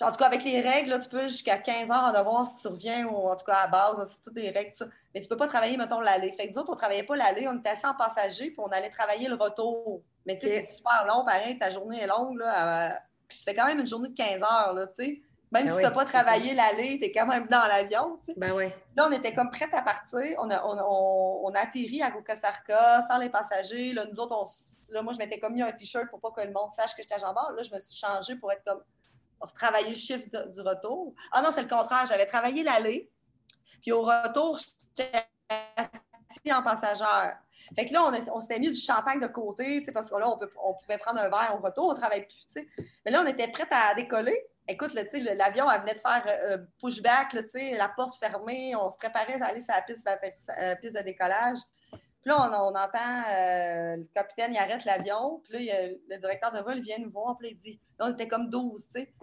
en tout cas, avec les règles, tu peux jusqu'à 15 heures en devoir si tu reviens, ou en tout cas à base, c'est toutes des règles, ça. Mais tu ne peux pas travailler, mettons, l'aller. Fait que nous autres, on ne travaillait pas l'aller, on était assis en passager, puis on allait travailler le retour. Mais tu sais, c'est super long, pareil, ta journée est longue, là. tu fais quand même une journée de 15 heures, là, tu sais. Même ben si tu n'as pas travaillé l'aller, tu es quand même dans l'avion, tu sais. Ben. Là, on était comme prêts à partir. On a, on, on, a atterri à Costa Rica sans les passagers. Là, nous autres, on, là, moi, je m'étais comme mis un T-shirt pour pas que le monde sache que j'étais agent bord. Là, je me suis changée pour être comme pour travailler le chiffre du retour. Ah non, c'est le contraire. J'avais travaillé l'aller, puis au retour, j'étais assis en passagère. Fait que là, on, s'était mis du champagne de côté, parce que là, on, pouvait prendre un verre au retour, on travaille plus. Mais là, on était prête à décoller. Écoute, l'avion, elle venait de faire euh, pushback, la porte fermée, on se préparait à aller sur la piste de, euh, piste de décollage. Puis là, on, entend euh, le capitaine, il arrête l'avion. Puis là, le directeur de vol vient nous voir. Puis il dit, là, on était comme 12, tu sais.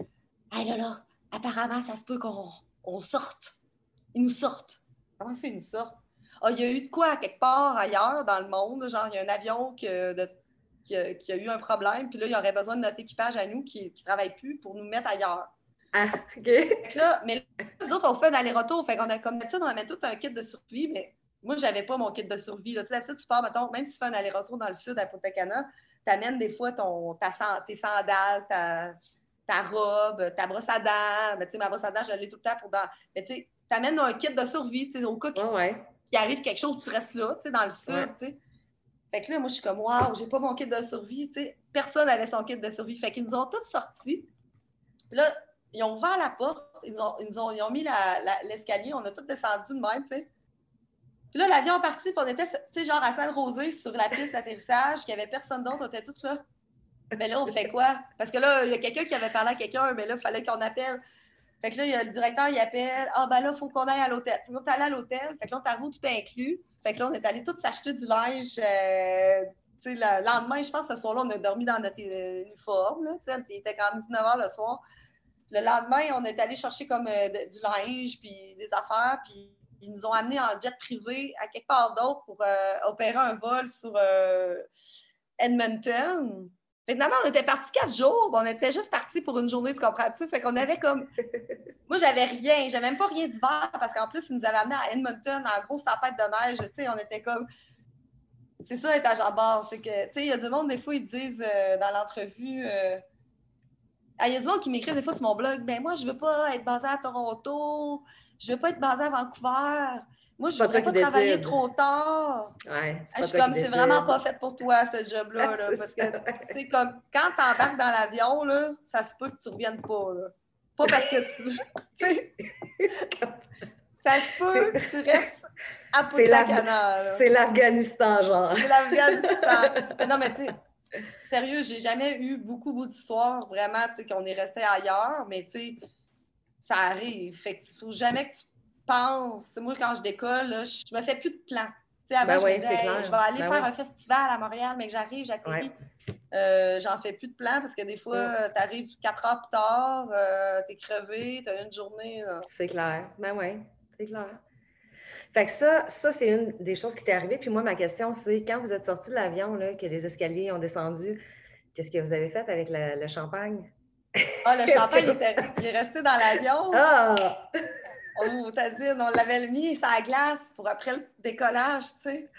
Hey, là, là, apparemment, ça se peut qu'on sorte. Ils nous sortent. Comment c'est une sorte? Ah, il y a eu de quoi quelque part ailleurs dans le monde? Genre, il y a un avion qui, a, eu un problème. Puis là, il y aurait besoin de notre équipage à nous qui ne travaille plus pour nous mettre ailleurs. Ah, OK. Là, mais là, nous autres, on fait un aller-retour. Fait qu'on a comme ça, on a tout un kit de survie, mais moi, je n'avais pas mon kit de survie. Tu sais, tu pars, mettons, même si tu fais un aller-retour dans le sud à Punta Cana, tu amènes des fois ton, ta, tes sandales, ta, ta robe, ta brosse à dents. Mais, tu sais, ma brosse à dents, je l'ai tout le temps pour dans. Mais tu sais, amènes un kit de survie, tu sais, au cas qu'il arrive quelque chose, tu restes là, tu sais, dans le sud, tu sais. Fait que là, moi, je suis comme, waouh, j'ai pas mon kit de survie, tu sais. Personne n'avait son kit de survie. Fait qu'ils nous ont tous sortis. Puis là, ils ont ouvert la porte, ils, ont, ils, ont, ils ont mis l'escalier, on a tous descendu de même, tu sais. Puis là, l'avion est parti, puis on était, tu sais, genre à Sainte-Rosée, sur la piste d'atterrissage, qu'il n'y avait personne d'autre, on était tous là. Mais là, on fait quoi? Parce que là, il y a quelqu'un qui avait parlé à quelqu'un, mais là, il fallait qu'on appelle. Fait que là, il y a le directeur, il appelle. Ah, ben là, il faut qu'on aille à l'hôtel. Faut qu'on aille à l'hôtel. Fait que là, on tout inclus. Fait que là, on est allé tous s'acheter du linge. Euh, le lendemain, je pense, ce soir-là, on a dormi dans notre euh, uniforme. Là, il était quand même 19 h le soir. Le lendemain, on est allé chercher comme euh, du linge, puis des affaires, puis ils nous ont amenés en jet privé à quelque part d'autre pour opérer un vol sur Edmonton. Finalement, on était partis quatre jours, on était juste partis pour une journée, tu comprends-tu? Fait qu'on avait comme. Moi, j'avais rien, j'avais même pas rien d'hiver parce qu'en plus, ils nous avaient amenés à Edmonton en grosse tempête de neige, tu sais, on était comme. C'est ça être de base, c'est que, tu sais, il y a du monde, des fois, ils disent euh, dans l'entrevue. Euh, ah, il y a du monde qui m'écrit des fois sur mon blog, ben moi, je veux pas être basé à Toronto, je veux pas être basé à Vancouver. Moi, je ne voudrais pas travailler trop tard. Ouais, je suis comme, c'est vraiment pas fait pour toi, ce job-là. parce que, tu sais, comme, quand tu embarques dans l'avion, là, ça se peut que tu ne reviennes pas. Là. Pas parce que tu. ça se peut que tu restes à C'est l'Afghanistan, genre. C'est l'Afghanistan. non, mais tu sais, sérieux, j'ai jamais eu beaucoup, beaucoup d'histoires, vraiment, tu sais, qu'on est resté ailleurs, mais tu sais, ça arrive. Fait qu'il faut jamais que tu pense, moi, quand je décolle, là, je me fais plus de plans. avant, ben je me disais, je vais aller ben faire un festival à Montréal, mais que j'arrive, j'atterris. Euh, j'en fais plus de plans parce que des fois, tu arrives quatre heures plus tard, euh, tu es crevé, tu as une journée. C'est clair. Ben oui, c'est clair. Fait que ça, ça c'est une des choses qui t'est arrivée. Puis moi, ma question, c'est quand vous êtes sorti de l'avion, que les escaliers ont descendu, qu'est-ce que vous avez fait avec le, champagne? Ah, le champagne, il, est resté dans l'avion. Ah! On t'a dit, on l'avait mis sur la glace pour après le décollage, tu sais.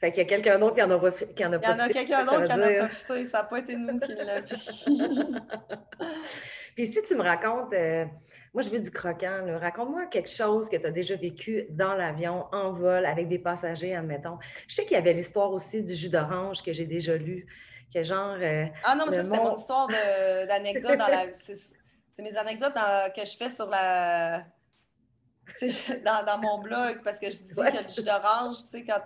Fait qu'il y a quelqu'un d'autre qui en a, profité. Il y en a quelqu'un d'autre qui en a profité. Ça n'a pas été nous qui l'a Puis si tu me racontes, euh, moi je veux du croquant, raconte-moi quelque chose que tu as déjà vécu dans l'avion, en vol, avec des passagers, admettons. Je sais qu'il y avait l'histoire aussi du jus d'orange que j'ai déjà lu, que genre... Euh, ah non, mais ça, c'était mon histoire d'anecdote dans la... C'est mes anecdotes que je fais sur la dans, dans, mon blog, parce que je dis que le jus d'orange, tu sais, quand,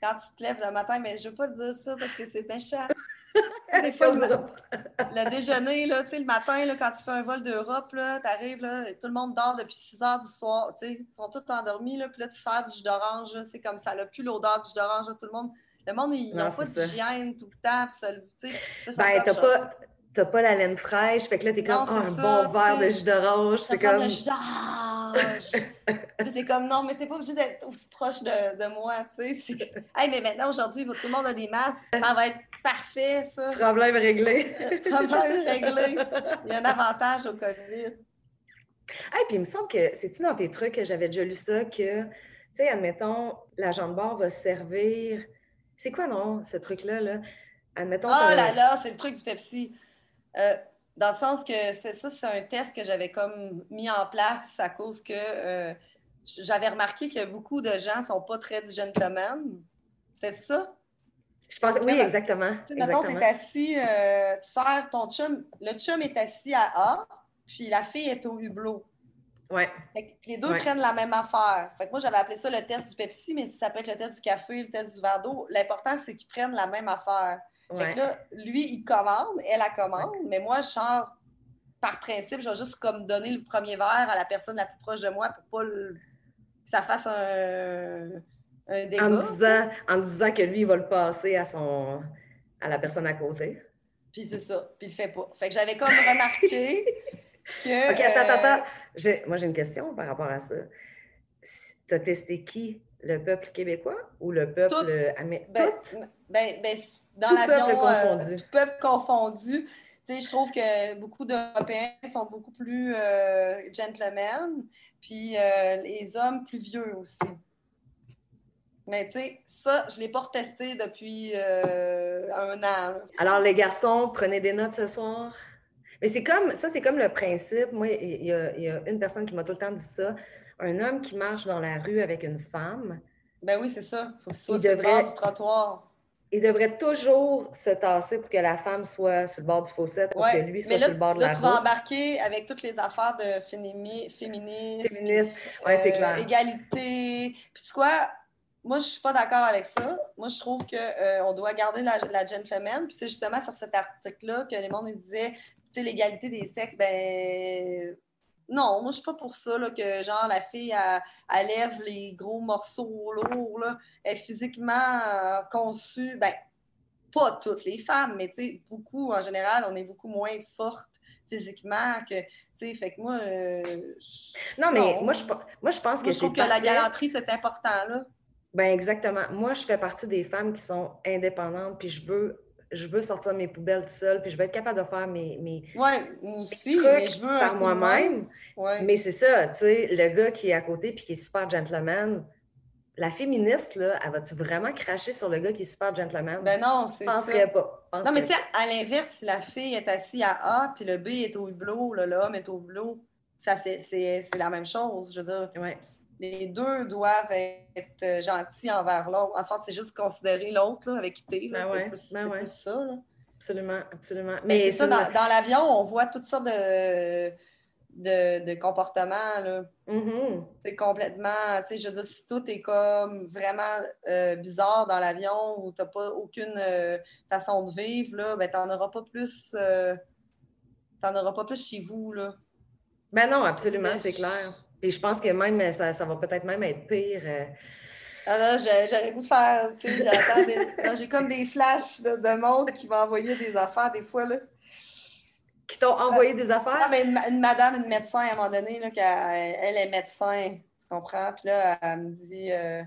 quand tu te lèves le matin, mais je ne veux pas te dire ça parce que c'est méchant. Des fois, le, déjeuner, là, tu sais, le matin, là, quand tu fais un vol d'Europe, tu arrives, là, tout le monde dort depuis 6 heures du soir, tu sais, ils sont tous endormis, là, puis là, tu sers du jus d'orange, c'est comme ça, n'a plus l'odeur du jus d'orange, tout le monde, le monde, ils n'ont pas d'hygiène tout le temps, tu sais. Ben, t'as pas, t'as pas la laine fraîche, fait que là, t'es comme, oh, un bon verre de jus d'orange, c'est comme... jus d'orange! t'es comme, non, mais t'es pas obligé d'être aussi proche de, de moi, tu sais. Hey, mais maintenant, aujourd'hui, tout le monde a des masques, ça va être parfait, ça. Problème réglé. Problème réglé. Il y a un avantage au COVID. Hey, puis il me semble que, c'est-tu dans tes trucs que j'avais déjà lu ça, que, tu sais, admettons, l'agent de bord va servir... C'est quoi, non, ce truc-là, là? Admettons... Oh là là, c'est le truc du Pepsi. Euh, dans le sens que ça, c'est un test que j'avais comme mis en place à cause que euh, j'avais remarqué que beaucoup de gens ne sont pas très gentlemen. C'est ça? Je pense, oui, exactement. Tu tu es assis, euh, tu sers ton chum, le chum est assis à A, puis la fille est au hublot. Ouais. les deux prennent la même affaire. Fait que moi, j'avais appelé ça le test du Pepsi, mais si ça peut être le test du café, le test du verre d'eau, l'important, c'est qu'ils prennent la même affaire. Fait que là, lui, il commande, elle la commande, mais moi, genre, par principe, je vais juste comme donner le premier verre à la personne la plus proche de moi pour pas que ça fasse un, un dégât. En disant, en disant que lui, il va le passer à son à la personne à côté. Puis c'est ça, puis il le fait pas. Fait que j'avais comme remarqué que... OK, attends, attends, euh, Moi, j'ai une question par rapport à ça. Tu as testé qui? Le peuple québécois ou le peuple américain? Ben, ben, ben dans l'avion, peuple euh, confondu. tout peuple confondu. je trouve que beaucoup d'Européens sont beaucoup plus euh, gentlemen, puis euh, les hommes plus vieux aussi. Mais tu sais, ça, je ne l'ai pas retesté depuis un an. Alors, les garçons, prenez des notes ce soir. Mais c'est comme, ça, c'est comme le principe. Moi, il y, a, une personne qui m'a tout le temps dit ça. Un homme qui marche dans la rue avec une femme. Ben oui, c'est ça. Il faut que le bord du trottoir il devrait toujours se tasser pour que la femme soit sur le bord du fossé pour que lui soit sur le bord de la route. tu vas embarquer avec toutes les affaires de féminisme. Féministe, oui, c'est clair. Égalité. Puis tu quoi, moi, je suis pas d'accord avec ça. Moi, je trouve qu'on euh, doit garder la, la gentleman. Puis c'est justement sur cet article-là que les gens disaient, tu sais, l'égalité des sexes, ben non, moi, je suis pas pour ça, là, que genre la fille, elle, lève les gros morceaux lourds, là. Elle est physiquement euh, conçue, ben, pas toutes les femmes, mais tu sais, beaucoup, en général, on est beaucoup moins forte physiquement que, tu sais, fait que moi... Euh, non, mais moi, je, moi, je pense que Je trouve que la galanterie, c'est important, là. Ben exactement. Moi, je fais partie des femmes qui sont indépendantes, puis je veux je veux sortir mes poubelles tout seul, puis je veux être capable de faire mes, mes, ouais, aussi, mais je veux par moi-même. Mais c'est ça, tu sais, le gars qui est à côté puis qui est super gentleman, la féministe, là, elle va-tu vraiment cracher sur le gars qui est super gentleman? Ben non, c'est ça. Penserais pas. non, mais tu sais, à l'inverse, si la fille est assise à A puis le B est au hublot, l'homme est au hublot, ça, c'est la même chose, je veux dire. Ouais les deux doivent être euh, gentils envers l'autre. En fait, c'est juste considérer l'autre avec qui ben c'est plus, ben ça. Absolument, absolument. Mais, c'est ça, dans, l'avion, on voit toutes sortes de, de, comportements. Mm-hmm. C'est complètement, tu sais, je veux dire, si tout est comme vraiment euh, bizarre dans l'avion ou tu n'as pas aucune euh, façon de vivre, là, ben, tu n'en auras pas plus. t'en auras pas plus chez vous, là. Ben non, absolument, c'est clair. Et je pense que même, ça, ça va peut-être même être pire. Euh. Ah j'aurais goût de faire. J'ai comme des flashs de monde qui m'a envoyé des affaires des fois. Là. Qui t'ont envoyé des affaires? Non, mais une, madame, une médecin, à un moment donné, là, elle, est médecin, tu comprends? Puis là, elle me dit, euh,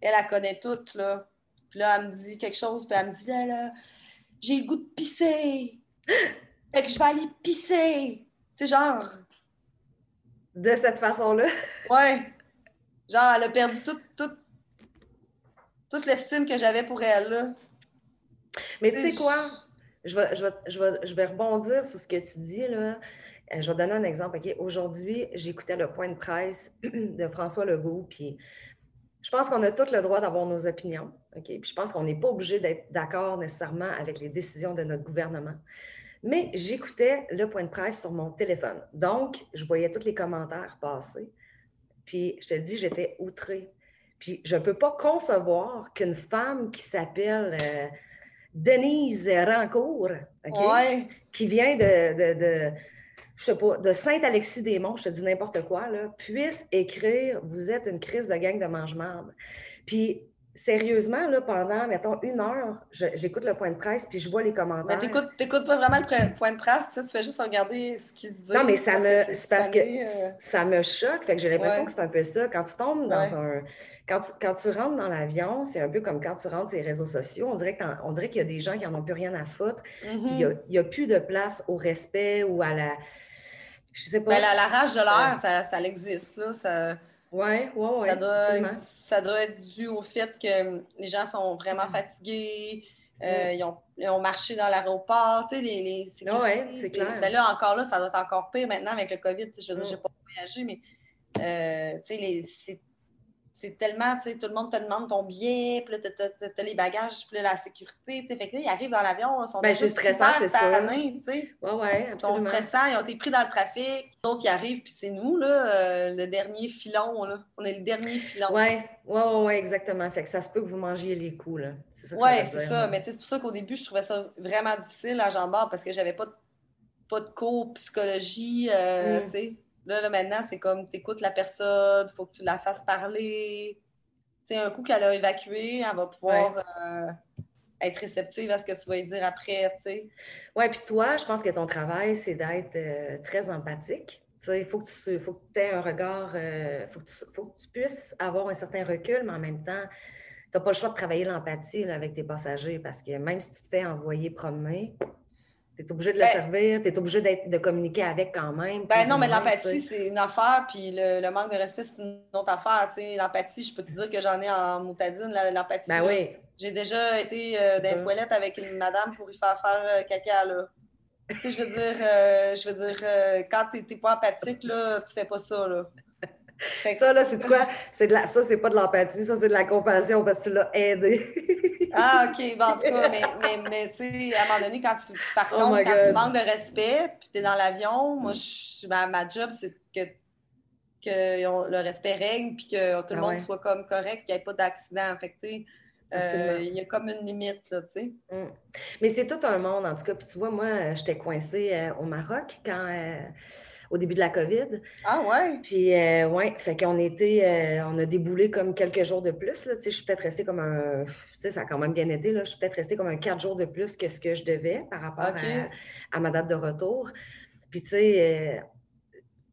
elle, la connaît toute, là. Puis là, elle me dit quelque chose, puis elle me dit, là, j'ai le goût de pisser. fait que je vais aller pisser. C'est genre, de cette façon-là. Ouais. Genre, elle a perdu toute, toute, toute l'estime que j'avais pour elle. Là. Mais tu sais quoi? Je vais, je, vais, je, vais, je vais, rebondir sur ce que tu dis. Là. Euh, je vais donner un exemple. Aujourd'hui, j'écoutais le point de presse de François Legault, puis je pense qu'on a tout le droit d'avoir nos opinions. Puis je pense qu'on n'est pas obligé d'être d'accord nécessairement avec les décisions de notre gouvernement. Mais j'écoutais le point de presse sur mon téléphone. Donc, je voyais tous les commentaires passer. Puis, je te dis, j'étais outrée. Puis, je ne peux pas concevoir qu'une femme qui s'appelle euh, Denise Rancourt, qui vient de, de, je sais pas, de Saint-Alexis-des-Monts, je te dis n'importe quoi, là, puisse écrire Vous êtes une crise de gang de mange-marde. Puis, sérieusement, là, pendant, mettons, une heure, j'écoute le point de presse puis je vois les commentaires. Mais t'écoutes pas vraiment le point de presse, tu, fais juste regarder ce qu'ils disent. Non, mais ça me. C'est parce que euh, ça me choque. Fait que j'ai l'impression que c'est un peu ça. Quand tu tombes dans un. Quand tu, quand tu, rentres dans l'avion, c'est un peu comme quand tu rentres sur les réseaux sociaux. On dirait qu'il y a des gens qui n'en ont plus rien à foutre. Il n'y a, plus de place au respect ou à la. Je sais pas. Mais la, la rage de l'air, ça, ça existe. Là, ça oui, oui, oui. Ça doit, être dû au fait que les gens sont vraiment fatigués. Euh, ils, ont, ils, ont, marché dans l'aéroport, tu sais, les, les Oui, c'est clair. Mais ben là, encore là, ça doit être encore pire maintenant avec le COVID. Je veux dire, je n'ai pas voyagé, mais euh, tu sais, c'est tellement, tu sais, tout le monde te demande ton billet, puis là, tu as, les bagages, puis là, la sécurité, tu sais. Fait que là, ils arrivent dans l'avion, ils sont ben, c'est stressant, c'est ça. tu sais. Ouais, ouais, Ils sont stressants, ils ont été pris dans le trafic. D'autres, qui arrivent, puis c'est nous, là, euh, le dernier filon, là. On est le dernier filon. Ouais, ouais, ouais, exactement. Fait que ça se peut que vous mangiez les coups, là. C'est ça Ouais, c'est ça. Mais tu sais, c'est pour ça qu'au début, je trouvais ça vraiment difficile à Jambard, parce que j'avais pas de, pas de cours psychologie, euh, mm. tu sais. Là, maintenant, c'est comme tu écoutes la personne, il faut que tu la fasses parler. Sais, un coup qu'elle a évacué, elle va pouvoir euh, être réceptive à ce que tu vas lui dire après, tu sais. Oui, puis toi, je pense que ton travail, c'est d'être euh, très empathique. Il faut que tu faut que aies un regard, il euh, faut, faut, que tu puisses avoir un certain recul, mais en même temps, tu n'as pas le choix de travailler l'empathie avec tes passagers parce que même si tu te fais envoyer promener, tu es obligé de le ben servir, tu es obligé de communiquer avec quand même. Ben non, mais l'empathie, c'est une affaire, puis le, manque de respect, c'est une autre affaire. L'empathie, je peux te dire que j'en ai en moutadine, l'empathie. Ben oui. J'ai déjà été euh, dans les toilettes avec une madame pour y faire faire euh, caca, là. Tu sais, je veux dire, euh, je veux dire quand tu n'es pas empathique, là, tu fais pas ça, là. Ça, là, c'est quoi? C'est de la... Ça, c'est pas de l'empathie, ça, c'est de la compassion parce que tu l'as aidé. ah, OK. Bon, en tout cas, mais, mais, mais tu sais, à un moment donné, quand tu, par oh contre, quand tu manques de respect, puis tu es dans l'avion, moi, je, ma, ma job, c'est que que le respect règne, puis que tout le Ah monde ouais. soit comme correct, qu'il n'y ait pas d'accident affecté. Absolument. il y a comme une limite, là, tu sais. Mm. Mais c'est tout un monde, en tout cas. Puis tu vois, moi, euh, j'étais coincée euh, au Maroc quand, euh, au début de la COVID. Ah ouais? Puis, euh, ouais, fait qu'on était, euh, on a déboulé comme quelques jours de plus. Là. Tu sais, je suis peut-être restée comme un, tu sais, ça a quand même bien été. Là. Je suis peut-être restée comme un quatre jours de plus que ce que je devais par rapport à, à ma date de retour. Puis, tu sais, euh,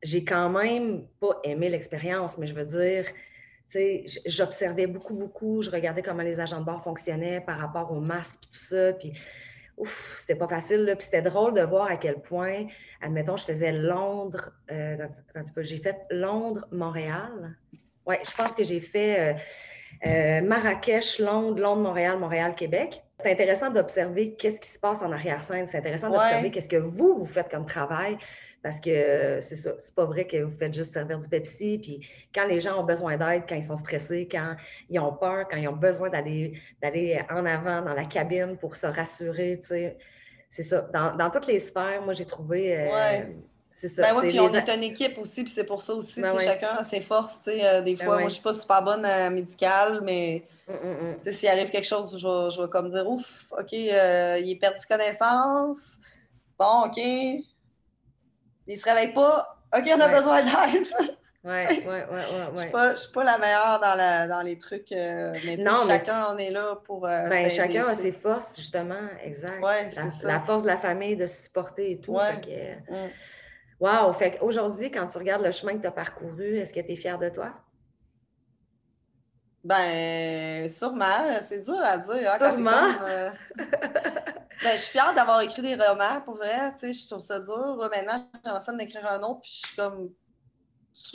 j'ai quand même pas aimé l'expérience, mais je veux dire, tu sais, j'observais beaucoup, beaucoup. Je regardais comment les agents de bord fonctionnaient par rapport aux masques puis tout ça. Puis, ouf, c'était pas facile. Là. Puis, c'était drôle de voir à quel point, admettons, je faisais Londres, euh, j'ai fait Londres-Montréal. Oui, je pense que j'ai fait euh, euh, Marrakech, Londres, Londres, Montréal, Montréal, Québec. C'est intéressant d'observer qu'est-ce qui se passe en arrière-scène. C'est intéressant Ouais. d'observer qu'est-ce que vous, vous faites comme travail. Parce que euh, c'est ça, c'est pas vrai que vous faites juste servir du Pepsi. Puis quand les gens ont besoin d'aide, quand ils sont stressés, quand ils ont peur, quand ils ont besoin d'aller d'aller en avant dans la cabine pour se rassurer, tu sais, c'est ça. Dans, dans toutes les sphères, moi, j'ai trouvé. euh, Ouais. C'est ça. Ben oui, puis on les est une équipe aussi, puis c'est pour ça aussi, Ben ouais. chacun a ses forces, tu sais, euh, des Ben fois, ouais. moi, je suis pas super bonne euh, médicale, mais Mm, mm, mm. tu sais, s'il arrive quelque chose, je vais, je vais comme dire, ouf, OK, euh, il est perdu connaissance, bon, OK, il se réveille pas, OK, on a Ouais. besoin d'aide. Ouais, ouais, ouais, ouais, Je ouais. suis pas, je suis pas la meilleure dans, la, dans les trucs, euh, mais Non, mais- chacun, on est là pour euh, Ben, chacun a ses forces, justement, exact. Ouais, la, c'est ça. la force de la famille, de se supporter et tout. Ouais. Fait que, Mm. wow! Fait qu'aujourd'hui, quand tu regardes le chemin que tu as parcouru, est-ce que tu es fière de toi? Ben, sûrement. C'est dur à dire. hein, Sûrement. euh, ben, je suis fière d'avoir écrit des romans, pour vrai. Tu sais, je trouve ça dur. Là, maintenant, j'aimerais ça d'écrire un autre, puis je suis comme...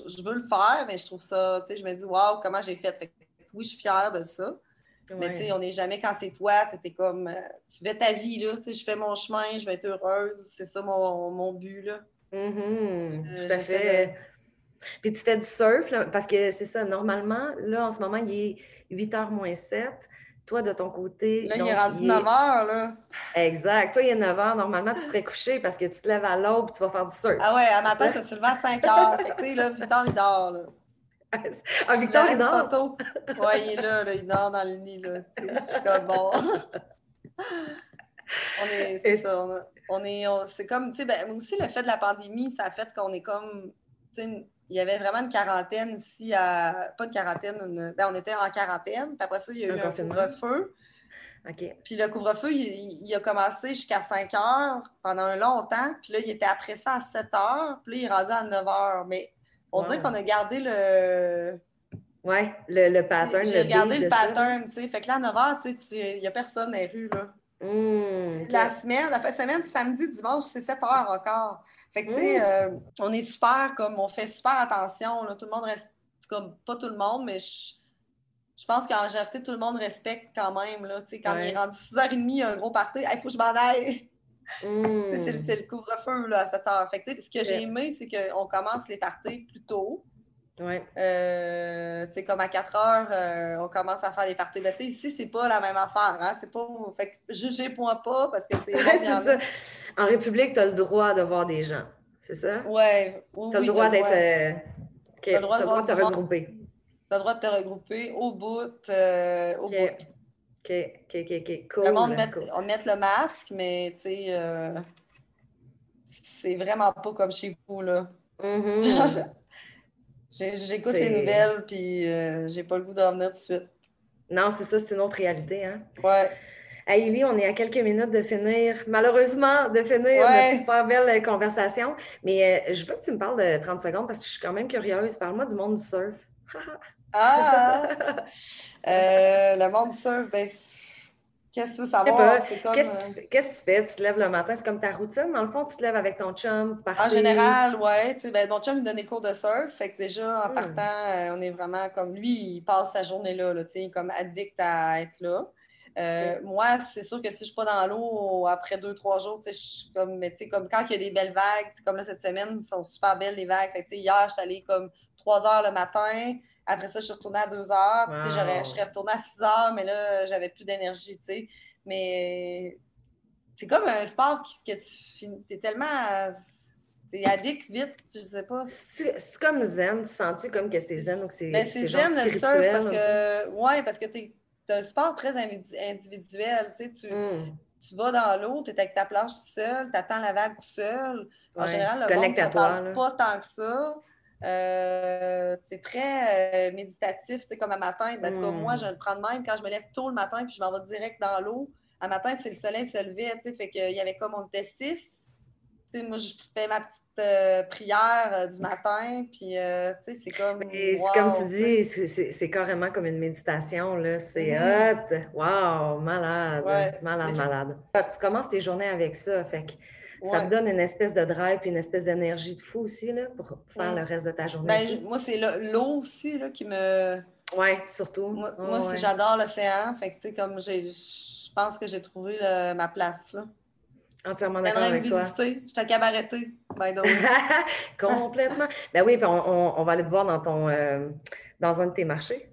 Je veux le faire, mais je trouve ça... Tu sais, je me dis, waouh, comment j'ai fait? Fait que, oui, je suis fière de ça. Mais tu sais, on n'est jamais quand c'est toi. tu comme... euh, tu fais ta vie, là. Tu sais, je fais mon chemin, je vais être heureuse. C'est ça mon, mon but, là. Mhm, Euh, tout à fait. Puis tu fais du surf, là, parce que c'est ça, normalement, là, en ce moment, il est 8h moins 7. Toi, de ton côté. Là, il est rendu il 9 heures, là. Exact. Toi, il est 9h. Normalement, tu serais couché parce que tu te lèves à l'aube et tu vas faire du surf. Ah ouais, à matin, je me suis levée à 5 heures. Fait que, tu sais, là, Victor, il dort, là. ah, Victor, il dort? photo. Ouais, il est là, là, il dort dans le lit, là. C'est comme bon. on est, c'est Et- ça, on, est, on- c'est comme, tu sais, ben, aussi le fait de la pandémie, ça a fait qu'on est comme, tu sais, une- il y avait vraiment une quarantaine ici à, pas une quarantaine, une- ben, on était en quarantaine, puis après ça, il y a eu un couvre-feu. Puis le couvre-feu, il, a commencé jusqu'à 5 heures pendant un long temps. Puis là, il était après ça à 7 heures. Puis là, il est rendu à 9 heures. Mais on Wow. dirait qu'on a gardé le, Ouais, le, le pattern, j'ai regardé le de ça. pattern, tu sais. Fait que là, à 9 h, tu sais, il n'y a personne dans les rues, là. Ok. La semaine, la fin de semaine, samedi, dimanche, c'est 7 heures encore. Fait que, tu sais, Mm. euh, on est super, comme, on fait super attention, là. Tout le monde reste, comme, pas tout le monde, mais je, je pense qu'en général, tout le monde respecte quand même, là. Tu sais, quand Ouais. il est rendu 6h30, il y a un gros party, il faut que je m'en aille. Sais, C'est le- couvre-feu à 7 heures. Fait que, tu sais, ce que j'ai aimé, c'est qu'on commence les parties plus tôt. Ouais. Euh, tu sais, comme à 4 heures, euh, on commence à faire les parties. Tu sais, ici, c'est pas la même affaire. Hein? C'est pas... Fait que jugez-moi pas parce que c'est. Ouais, ça. En République, tu as le droit de voir des gens. C'est ça? Ouais. Oui, tu as oui, le droit d'être. euh, ok, T'as le droit de droit te regrouper. T'as le droit de te regrouper au bout. euh, au Ok. bout. OK, OK, OK, OK. Cool. Le monde met, cool. on met le masque, mais tu sais, euh, c'est vraiment pas comme chez vous, là. J'ai- J'écoute les nouvelles, puis euh, j'ai pas le goût de revenir tout de suite. Non, c'est ça, c'est une autre réalité. Hein? Ouais. On est à quelques minutes de finir, malheureusement, de finir Ouais. notre super belle euh, conversation. Mais euh, je veux que tu me parles de 30 secondes parce que je suis quand même curieuse. Parle-moi du monde du surf. Ah! Euh, le monde du surf, ben, qu'est-ce que tu veux savoir? Qu'est-ce que euh, tu fais? Qu'est-ce que tu fais? Tu te lèves le matin, c'est comme ta routine. Dans le fond, tu te lèves avec ton chum, vous En général, sais, Ben, mon chum me donne des cours de surf. Fait que déjà, en Hmm. partant, euh, on est vraiment comme lui, il passe sa journée là, là comme addict à être là. Euh. Moi, c'est sûr que si je suis pas dans l'eau après deux, trois jours, je suis comme, mais comme quand il y a des belles vagues, comme là cette semaine, elles sont super belles les vagues. Fait hier, je suis allée comme 3 heures le matin. Après ça, je suis retournée à 2 heures. Puis, tu sais, j'aurais- Wow. je serais retournée à 6 heures, mais là, j'avais plus d'énergie, tu sais. Mais c'est comme un sport qui, que tu finis. T'es tellement. C'est addict vite, je sais pas. C'est comme zen, tu sens-tu comme que c'est zen ou que c'est ben, c'est zen le surf parce que, ouais, parce que tu as un sport très individuel, tu sais, tu, hmm. tu vas dans l'eau, tu es avec ta planche tout seul, tu attends la vague tout seul. En général, le monde ne parle pas tant que ça. Euh, c'est très euh, méditatif, c'est comme à matin. Ben, moi, hmm. je le prends de même quand je me lève tôt le matin puis je m'en vais direct dans l'eau. À matin, c'est le soleil se levait, fait qu'il y avait comme on était six. moi, je fais ma petite euh, prière du matin, puis c'est comme. C'est comme tu dis, c'est carrément comme une méditation, là. C'est mm-hmm. hot! Wow! Malade! Malade, malade. Tu commences tes journées avec ça, fait que ça te donne une espèce de drive et une espèce d'énergie de fou aussi là, pour faire le reste de ta journée. Ben, moi, c'est l'eau aussi là, qui me. Oui, surtout. Moi, j'adore l'océan. Fait que, comme je pense que j'ai trouvé ma place. Là. Entièrement d'accord avec toi. Je suis cabaretée, Complètement. ben oui, on, on, va aller te voir dans, ton, euh, dans un de tes marchés.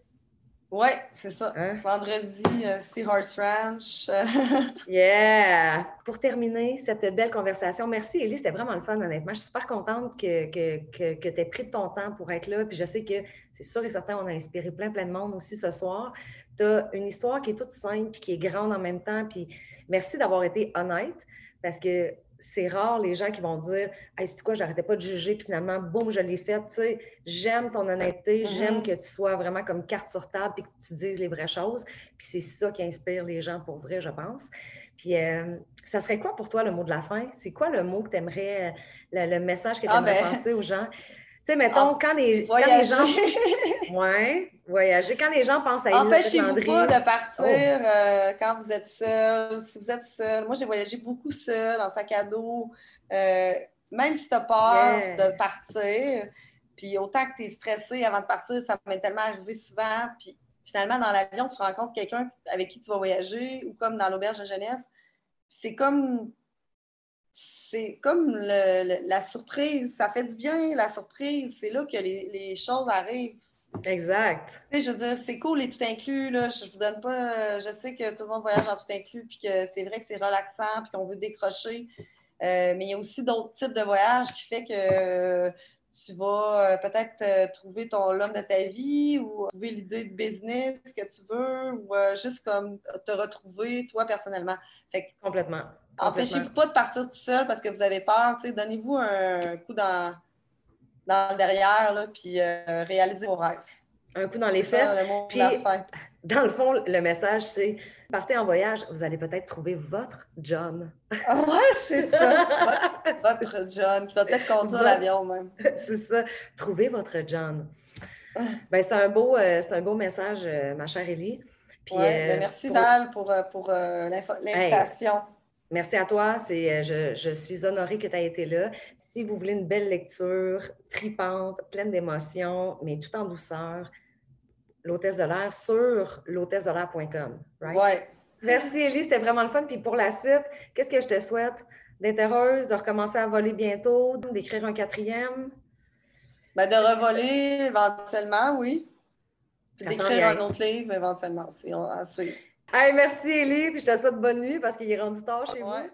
Oui, c'est ça. Hein? Vendredi, euh, Seahorse Ranch. yeah! Pour terminer cette belle conversation, merci Ellie, c'était vraiment le fun, honnêtement. Je suis super contente que, que, que, tu aies pris ton temps pour être là. Puis je sais que c'est sûr et certain, on a inspiré plein, plein de monde aussi ce soir. Tu as une histoire qui est toute simple, puis qui est grande en même temps. Puis merci d'avoir été honnête parce que c'est rare les gens qui vont dire Hey, c'est quoi, j'arrêtais pas de juger, puis finalement, boum, je l'ai fait. Tu sais, j'aime ton honnêteté, mm-hmm. j'aime que tu sois vraiment comme carte sur table et que tu dises les vraies choses. Puis c'est ça qui inspire les gens pour vrai, je pense. Puis euh, ça serait quoi pour toi le mot de la fin? C'est quoi le mot que tu aimerais, le, message que tu aimerais ah, passer aux gens? Sais, mettons, quand, les, quand les gens. ouais, voyager. Quand les gens pensent à Empêchez-vous pas de partir oh. euh, quand vous êtes seul. Si vous êtes seul, moi j'ai voyagé beaucoup seul en sac à dos. Euh, même si tu as peur de partir, puis autant que tu es stressé avant de partir, ça m'est tellement arrivé souvent. Puis finalement, dans l'avion, tu rencontres quelqu'un avec qui tu vas voyager ou comme dans l'auberge de jeunesse. C'est comme c'est comme la surprise. Ça fait du bien, la surprise. C'est là que les choses arrivent. Exact. je veux dire, c'est cool les tout inclus. Là. Je vous donne pas. Je sais que tout le monde voyage en tout inclus, puis que c'est vrai que c'est relaxant, puis qu'on veut décrocher. Euh, mais il y a aussi d'autres types de voyages qui fait que tu vas euh, peut-être euh, trouver ton l'homme de ta vie ou trouver l'idée de business que tu veux ou juste comme te retrouver toi personnellement. Fait Complètement. Empêchez-vous pas de partir tout seul parce que vous avez peur. Donnez-vous un coup dans dans le derrière, là, puis euh, réaliser vos rêves. Un coup dans les fesses. puis, dans le fond, le message, c'est partez en voyage, vous allez peut-être trouver votre John. Ah ouais, c'est ça. votre, John, qui va peut-être conduire l'avion même. c'est ça. Trouvez votre John. Ben, c'est un, beau, euh, un beau message, euh, ma chère Ellie. Puis, ben, merci Val pour, pour l'invitation. Merci à toi. Je, je, suis honorée que tu aies été là si vous voulez une belle lecture, tripante, pleine d'émotions, mais tout en douceur, l'hôtesse de l'air sur l'hôtesse de l'air.com. Right? Ouais. Merci, Ellie. C'était vraiment le fun. Puis pour la suite, qu'est-ce que je te souhaite? D'être heureuse, de recommencer à voler bientôt, d'écrire un quatrième? Ben, de revoler éventuellement, oui. Puis d'écrire un autre livre éventuellement aussi. On va suivre. Hey, merci, Ellie. Puis je te souhaite bonne nuit parce qu'il est rendu tard chez vous.